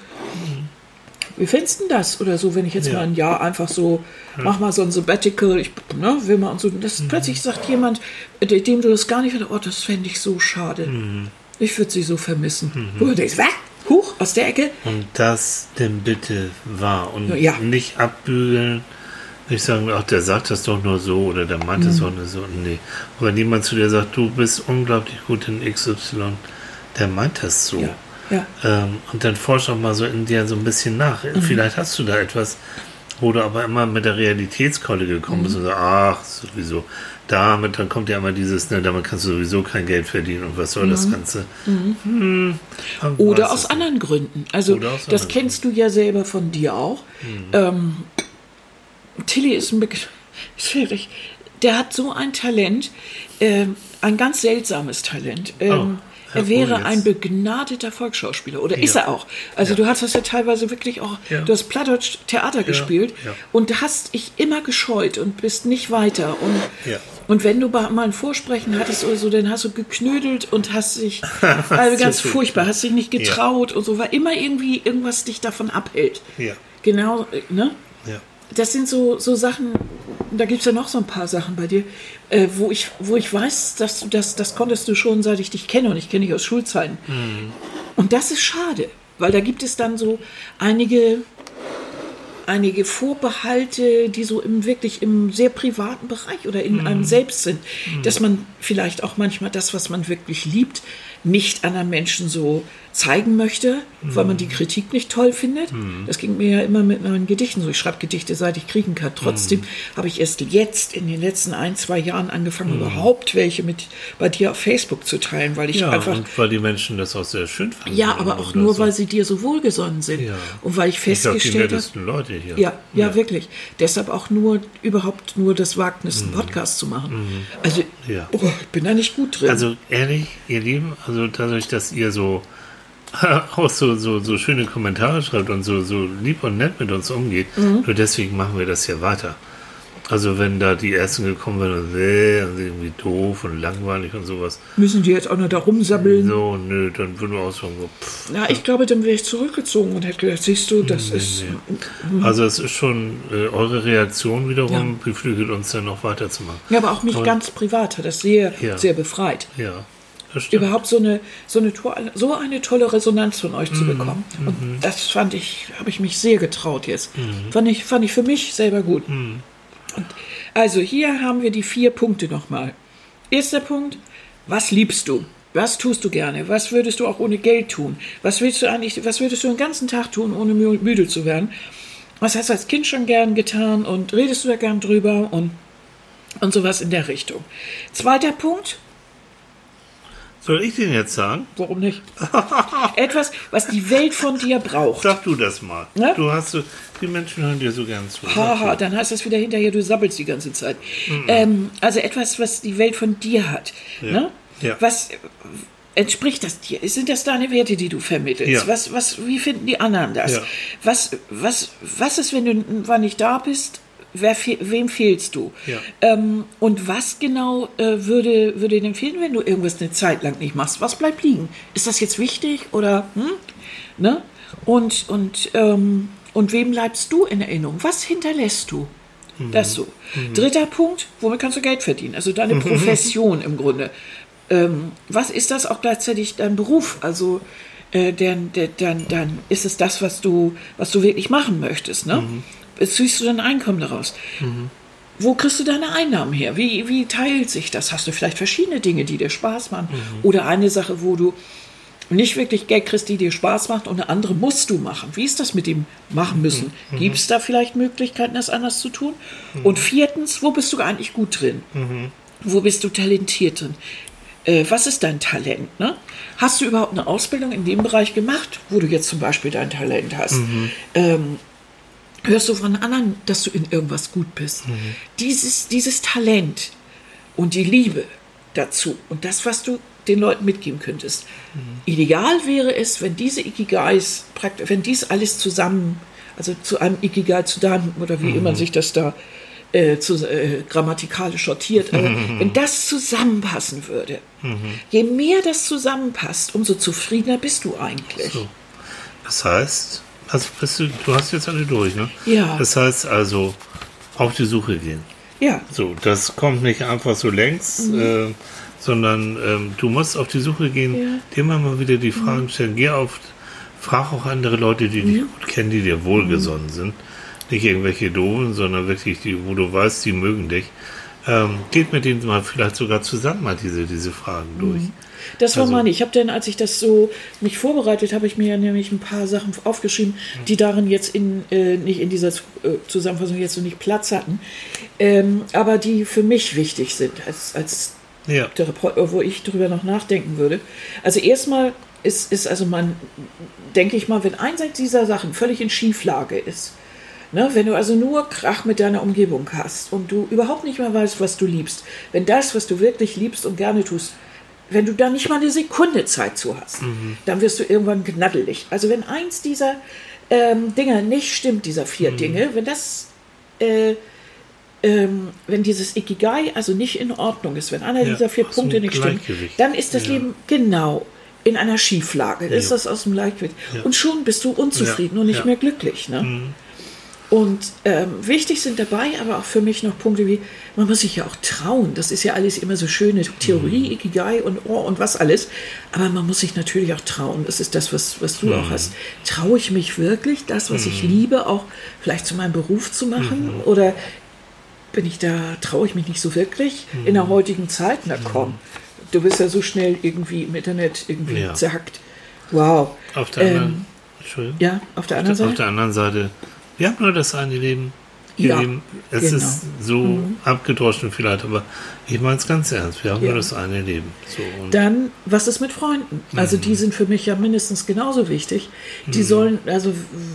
wie findest du denn das? Oder so, wenn ich jetzt Ja. mal ein Jahr einfach so, mach mal so ein Sabbatical, ich ne, will mal und so. Das plötzlich sagt jemand, äh, dem du das gar nicht oh, das fände ich so schade. Ich würde sie so vermissen. Wo du denkst, was? Huch, aus der Ecke? Und das denn bitte wahr und Ja. nicht abbügeln. Nicht sagen, ach, der sagt das doch nur so oder der meint Mhm. es doch nur so. Nee. Aber wenn jemand zu dir sagt, du bist unglaublich gut in XY, der meint das so. Ja, ja. Ähm, und dann forsch auch mal so in dir so ein bisschen nach. Mhm. Vielleicht hast du da etwas, wo du aber immer mit der Realitätskolle gekommen bist Mhm. und sagst, ach, sowieso. Damit, dann kommt ja immer dieses, ne, damit kannst du sowieso kein Geld verdienen und was soll das Ganze? Hm, Mhm. Oder weiß aus nicht. anderen Gründen. Also, Oder das kennst du ja selber von dir auch. Ähm, Tilly ist ein Be schwierig. Der hat so ein Talent, ähm, ein ganz seltsames Talent. Ähm, Oh, er ja, wäre ein begnadeter Volksschauspieler. Oder ist Ja. er auch? Also du hast das ja teilweise wirklich auch, Ja. du hast Plattdeutsch Theater gespielt ja. und hast dich immer gescheut und bist nicht weiter. Und, Ja. und wenn du mal ein Vorsprechen hattest oder so, dann hast du geknödelt und hast dich, [laughs] also ganz furchtbar, hast dich nicht getraut und so, weil immer irgendwie irgendwas dich davon abhält. Ja, Genau, äh, ne? ja. Das sind so, so Sachen, da gibt es ja noch so ein paar Sachen bei dir, äh, wo, ich, wo ich weiß, dass du das, das konntest du schon, seit ich dich kenne und ich kenne dich aus Schulzeiten. Und das ist schade, weil da gibt es dann so einige, einige Vorbehalte, die so im wirklich im sehr privaten Bereich oder in einem selbst sind, dass man vielleicht auch manchmal das, was man wirklich liebt, nicht anderen Menschen so zeigen möchte, weil man die Kritik nicht toll findet. Das ging mir ja immer mit meinen Gedichten so. Ich schreibe Gedichte, seit ich kriegen kann. Trotzdem habe ich erst jetzt in den letzten ein, zwei Jahren angefangen, überhaupt welche mit bei dir auf Facebook zu teilen, weil ich Ja, einfach und weil die Menschen das auch sehr schön fanden. ja, aber auch nur, das- weil sie dir so wohlgesonnen sind. Ja. Und weil ich die festgestellt habe, nettesten Leute hier. ja, ja, wirklich. Deshalb auch nur, überhaupt nur das Wagnis, einen Podcast zu machen. Also, Mhm. Ja. oh, ich bin da nicht gut drin. Also ehrlich, ihr Lieben, also dadurch, dass ihr so [laughs] auch so, so, so schöne Kommentare schreibt und so, so lieb und nett mit uns umgeht, Mhm. nur deswegen machen wir das hier weiter. Also wenn da die Ersten gekommen wären und, äh, und irgendwie doof und langweilig und sowas, Müssen die jetzt auch noch da rumsabbeln? so, nö, dann würden wir auch sagen, so. Ja, ich glaube, dann wäre ich zurückgezogen und hätte gedacht, siehst du, das ist. Also es ist schon äh, eure Reaktion wiederum beflügelt uns dann noch weiterzumachen. Ja, aber auch mich Aber- ganz privat hat das sehr, Ja. sehr befreit. Ja, das stimmt. Überhaupt so eine, so eine, so eine tolle Resonanz von euch zu Mhm. bekommen. Und das fand ich, habe ich mich sehr getraut jetzt. Mhm. Fand, ich, fand ich für mich selber gut. Und also hier haben wir die vier Punkte nochmal. Erster Punkt, was liebst du? Was tust du gerne? Was würdest du auch ohne Geld tun? Was willst du eigentlich, was würdest du den ganzen Tag tun, ohne mü- müde zu werden? Was hast du als Kind schon gern getan und redest du da gern drüber? Und Und sowas in der Richtung. Zweiter Punkt, Soll ich den jetzt sagen? warum nicht? [laughs] Etwas, was die Welt von dir braucht. Sag du das mal. Ne? Du hast so, die Menschen hören dir so gern zu. Haha, du. dann heißt das wieder hinterher, du sabbelst die ganze Zeit. Ähm, also etwas, was die Welt von dir hat. Ne? Ja. Was entspricht das dir? Sind das deine Werte, die du vermittelst? Ja. Was, was, wie finden die anderen das? Ja. Was, was, was ist, wenn du wann nicht da bist? Wer, fe- wem fehlst du? Ja. Ähm, und was genau äh, würde, würde dir empfehlen, wenn du irgendwas eine Zeit lang nicht machst? Was bleibt liegen? Ist das jetzt wichtig oder hm? ne? Und, und, ähm, und wem bleibst du in Erinnerung? Was hinterlässt du? Das so. Dritter Punkt, womit kannst du Geld verdienen? Also deine [laughs] Profession im Grunde. Ähm, was ist das auch gleichzeitig dein Beruf? Also äh, dann, dann, dann ist es das, was du, was du wirklich machen möchtest. Ne? Ziehst du dein Einkommen daraus? Wo kriegst du deine Einnahmen her? Wie, wie teilt sich das? Hast du vielleicht verschiedene Dinge, die dir Spaß machen? Oder eine Sache, wo du nicht wirklich Geld kriegst, die dir Spaß macht und eine andere musst du machen. Wie ist das mit dem machen müssen? Gibt es da vielleicht Möglichkeiten, das anders zu tun? Und viertens, wo bist du eigentlich gut drin? Wo bist du talentiert drin? Äh, was ist dein Talent? Ne? Hast du überhaupt eine Ausbildung in dem Bereich gemacht, wo du jetzt zum Beispiel dein Talent hast? Ähm, hörst du von anderen, dass du in irgendwas gut bist? Dieses, dieses Talent und die Liebe dazu und das, was du den Leuten mitgeben könntest. Ideal wäre es, wenn diese Ikigais, wenn dies alles zusammen, also zu einem Ikigai zusammen oder wie immer sich das da äh, zu, äh, grammatikalisch sortiert, aber wenn das zusammenpassen würde, je mehr das zusammenpasst, umso zufriedener bist du eigentlich. So. Das heißt, also bist du, du hast jetzt alle durch, ne? Ja. Das heißt also, auf die Suche gehen. Ja, So, das kommt nicht einfach so längs, äh, sondern ähm, du musst auf die Suche gehen, Mhm. Ja. Mhm. dir immer mal wieder die Fragen stellen. Geh auf, frag auch andere Leute, die dich gut kennen, die dir wohlgesonnen sind. Nicht irgendwelche Doofen, sondern wirklich die, wo du weißt, die mögen dich. Ähm, geht mit denen mal vielleicht sogar zusammen mal diese, diese Fragen durch. Das war Also- meine. Ich habe dann, als ich das so mich vorbereitet, habe ich mir ja nämlich ein paar Sachen aufgeschrieben, die darin jetzt in äh, nicht in dieser äh, Zusammenfassung jetzt so nicht Platz hatten, ähm, aber die für mich wichtig sind als als Ja. Therapeut, wo ich drüber noch nachdenken würde. Also erstmal ist, ist also man, denke ich mal, wenn eins dieser Sachen völlig in Schieflage ist, ne, wenn du also nur Krach mit deiner Umgebung hast und du überhaupt nicht mehr weißt, was du liebst, wenn das, was du wirklich liebst und gerne tust, wenn du da nicht mal eine Sekunde Zeit zu hast, dann wirst du irgendwann knaddelig. Also wenn eins dieser ähm, Dinge nicht stimmt, dieser vier Dinge, wenn das äh, ähm, wenn dieses Ikigai also nicht in Ordnung ist, wenn einer Ja, dieser vier Punkte nicht stimmt, dann ist das Ja. Leben genau in einer Schieflage. Dann ist Ja. das aus dem Gleichgewicht. Ja. Und schon bist du unzufrieden Ja, und nicht ja. Mhm. mehr glücklich. Ne? Und ähm, wichtig sind dabei aber auch für mich noch Punkte wie, man muss sich ja auch trauen. Das ist ja alles immer so schöne Theorie, Ikigai und oh und was alles. Aber man muss sich natürlich auch trauen. Das ist das, was, was du auch hast. Traue ich mich wirklich, das, was ich liebe, auch vielleicht zu meinem Beruf zu machen? Oder bin ich da, traue ich mich nicht so wirklich in der heutigen Zeit? Na komm, du bist ja so schnell irgendwie im Internet irgendwie Ja. zerhackt. Wow. Auf der Ähm, anderen. Ja, auf der anderen Auf Seite? der anderen Seite, wir haben nur das eine Leben. Ja, Leben. Es genau. ist so abgedroschen vielleicht, aber ich meine es ganz ernst. Wir haben Ja. nur das eine Leben. So, Dann, was ist mit Freunden? Also die sind für mich ja mindestens genauso wichtig. Die sollen, also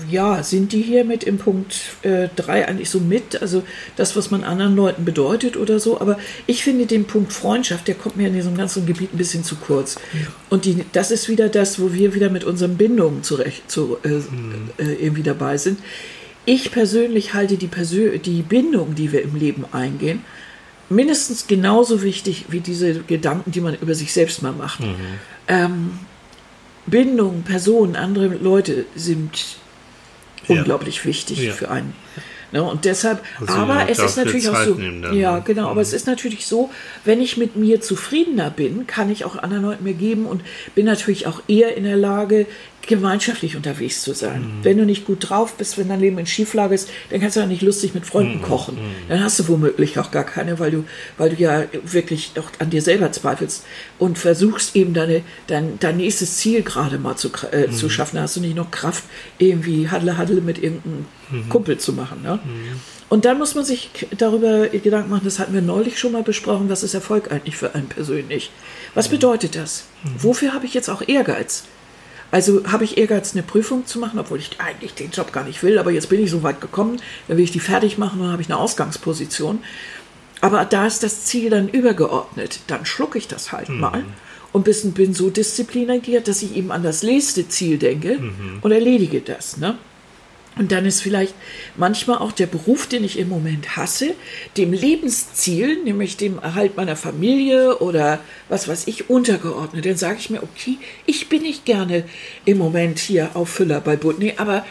ja, sind die hier mit im Punkt 3 eigentlich so mit? Also das, was man anderen Leuten bedeutet oder so. Aber ich finde den Punkt Freundschaft, der kommt mir in diesem ganzen Gebiet ein bisschen zu kurz. Und die, das ist wieder das, wo wir wieder mit unseren Bindungen zurecht, zu, äh, äh, irgendwie dabei sind. Ich persönlich halte die, Persö die Bindung, die wir im Leben eingehen, mindestens genauso wichtig wie diese Gedanken, die man über sich selbst mal macht. Ähm, Bindung, Personen, andere Leute sind Ja. unglaublich wichtig Ja. für einen. Ne, und deshalb, Also aber es ist natürlich auch so, nehmen dann, ja ne? genau, aber es ist natürlich so, wenn ich mit mir zufriedener bin, kann ich auch anderen Leuten mehr geben und bin natürlich auch eher in der Lage, gemeinschaftlich unterwegs zu sein. Mhm. Wenn du nicht gut drauf bist, wenn dein Leben in Schieflage ist, dann kannst du ja nicht lustig mit Freunden Mhm. kochen. Dann hast du womöglich auch gar keine, weil du, weil du ja wirklich auch an dir selber zweifelst und versuchst eben deine, dein, dein nächstes Ziel gerade mal zu, äh, Mhm. zu schaffen. Da hast du nicht noch Kraft, irgendwie Haddle Haddle mit irgendeinem Mhm. Kumpel zu machen. Ne? Und dann muss man sich darüber Gedanken machen, das hatten wir neulich schon mal besprochen, was ist Erfolg eigentlich für einen persönlich? Was bedeutet das? Wofür habe ich jetzt auch Ehrgeiz? Also habe ich Ehrgeiz, eine Prüfung zu machen, obwohl ich eigentlich den Job gar nicht will, aber jetzt bin ich so weit gekommen, dann will ich die fertig machen und dann habe ich eine Ausgangsposition. Aber da ist das Ziel dann übergeordnet. Dann schlucke ich das halt mal und bin, bin so diszipliniert, dass ich eben an das nächste Ziel denke und erledige das. Ne? Und dann ist vielleicht manchmal auch der Beruf, den ich im Moment hasse, dem Lebensziel, nämlich dem Erhalt meiner Familie oder was weiß ich, untergeordnet. Dann sage ich mir, okay, ich bin nicht gerne im Moment hier auf Füller bei Butney, aber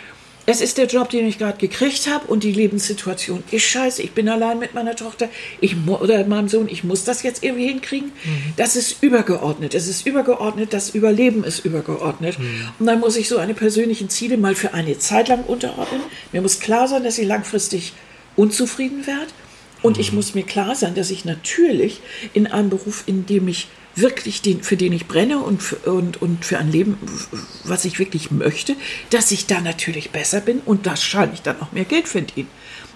es ist der Job, den ich gerade gekriegt habe und die Lebenssituation ist scheiße. Ich bin allein mit meiner Tochter ich, oder meinem Sohn. Ich muss das jetzt irgendwie hinkriegen. Das ist übergeordnet. Es ist übergeordnet. Das Überleben ist übergeordnet. Und dann muss ich so eine persönlichen Ziele mal für eine Zeit lang unterordnen. Mir muss klar sein, dass ich langfristig unzufrieden werde. Und ich muss mir klar sein, dass ich natürlich in einem Beruf, in dem ich wirklich den, für den ich brenne und für, und, und für ein Leben, was ich wirklich möchte, dass ich da natürlich besser bin und wahrscheinlich dann auch mehr Geld verdiene.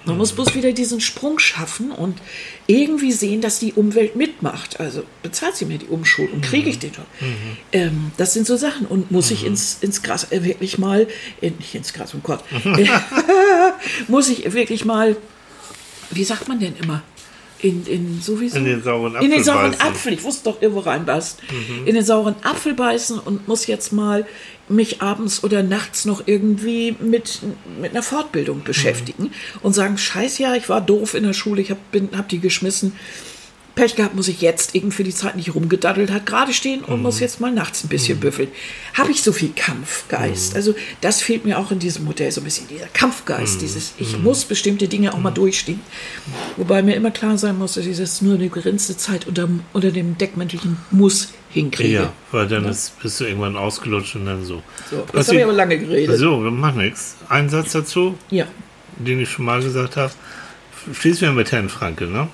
Man muss bloß wieder diesen Sprung schaffen und irgendwie sehen, dass die Umwelt mitmacht. Also bezahlt sie mir die Umschulung, kriege ich den Job. Ähm, das sind so Sachen. Und muss ich ins, ins Gras äh, wirklich mal, äh, nicht ins Gras, um Gott, [laughs] [laughs] muss ich wirklich mal, wie sagt man denn immer? In, in sowieso. In den sauren In den Apfel sauren beißen. Apfel. Ich wusste doch, irgendwo reinbeißt. In den sauren Apfel beißen und muss jetzt mal mich abends oder nachts noch irgendwie mit, mit einer Fortbildung beschäftigen und sagen, scheiß ja, ich war doof in der Schule, ich hab, bin, hab die geschmissen. Pech gehabt, muss ich jetzt eben für die Zeit nicht rumgedaddelt hat, gerade stehen und muss jetzt mal nachts ein bisschen büffeln. Habe ich so viel Kampfgeist? Also das fehlt mir auch in diesem Modell so ein bisschen, dieser Kampfgeist, dieses ich muss bestimmte Dinge auch mal durchstehen. Wobei mir immer klar sein muss, dass ich das nur eine begrenzte Zeit unter, unter dem Deckmäntelchen muss hinkriege. Ja, weil dann ist, bist du irgendwann ausgelutscht und dann so. So, Was habe ich aber lange geredet. So, macht nichts. Ein Satz dazu, Ja, den ich schon mal gesagt habe. Schließen wir mit Herrn Franke, ne?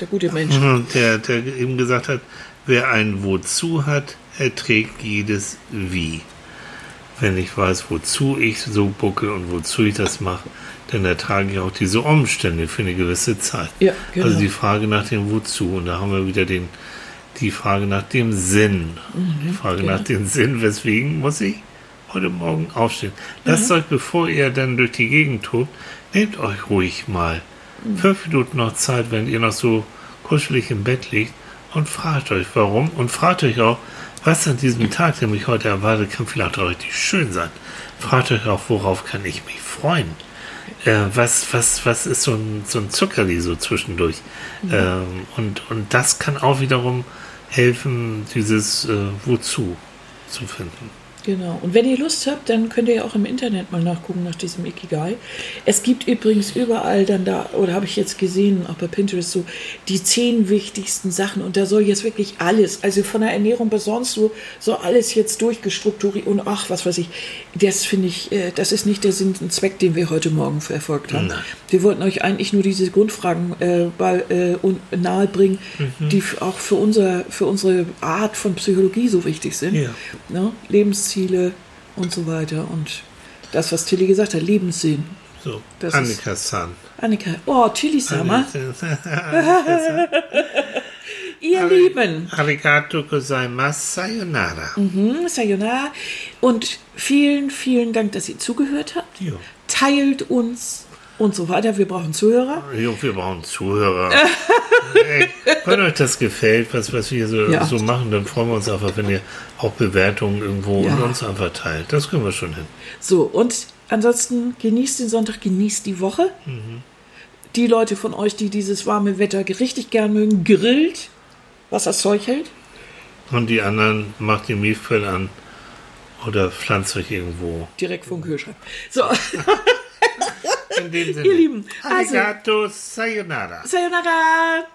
der gute Mensch. Der, der eben gesagt hat, wer ein Wozu hat, erträgt jedes Wie. Wenn ich weiß, wozu ich so bucke und wozu ich das mache, dann ertrage ich auch diese Umstände für eine gewisse Zeit. Ja, genau. Also die Frage nach dem Wozu. Und da haben wir wieder den, die Frage nach dem Sinn. die Frage genau. nach dem Sinn, weswegen muss ich heute Morgen aufstehen. Lasst Mhm. euch, bevor ihr dann durch die Gegend tobt, nehmt euch ruhig mal Mhm. Fünf Minuten noch Zeit, wenn ihr noch so kuschelig im Bett liegt und fragt euch, warum und fragt euch auch, was an diesem Tag, der mich heute erwartet, kann vielleicht auch richtig schön sein. Fragt euch auch, worauf kann ich mich freuen? Äh, was, was, was ist so ein, so ein Zuckerli so zwischendurch? Ähm, und, und das kann auch wiederum helfen, dieses äh, Wozu zu finden. Genau. Und wenn ihr Lust habt, dann könnt ihr ja auch im Internet mal nachgucken nach diesem Ikigai. Es gibt übrigens überall dann da, oder habe ich jetzt gesehen, auch bei Pinterest so, die zehn wichtigsten Sachen. Und da soll jetzt wirklich alles, also von der Ernährung bis sonst so, so alles jetzt durchgestrukturiert und ach, was weiß ich. Das finde ich, äh, das ist nicht der Sinn und Zweck, den wir heute Morgen verfolgt haben. Nein. Wir wollten euch eigentlich nur diese Grundfragen äh, bei, äh, und nahebringen, die f- auch für, unser, für unsere Art von Psychologie so wichtig sind. Ja. Ne? Lebensziele und so weiter. Und das, was Tilly gesagt hat, Lebenssinn. So, Das Annika San. Annika, oh, Tilly Sama, [laughs] ihr Lieben, Arigato gozaimasu, sayonara. hm, Sayonara. Und vielen, vielen Dank, dass ihr zugehört habt. Jo. Teilt uns und so weiter. Wir brauchen Zuhörer. Jo, wir brauchen Zuhörer. Ey, wenn euch das gefällt, was, was wir so, Ja. so machen, dann freuen wir uns einfach, wenn ihr auch Bewertungen irgendwo Ja. und uns einfach teilt. Das können wir schon hin. So, und ansonsten genießt den Sonntag, genießt die Woche. Die Leute von euch, die dieses warme Wetter richtig gern mögen, grillt, was das Zeug hält. Und die anderen macht die Miefquelle an oder pflanzt euch irgendwo. Direkt vom Kühlschrank. So, [laughs] In dem Sinne. ihr Lieben, also, Arigato, sayonara. Sayonara.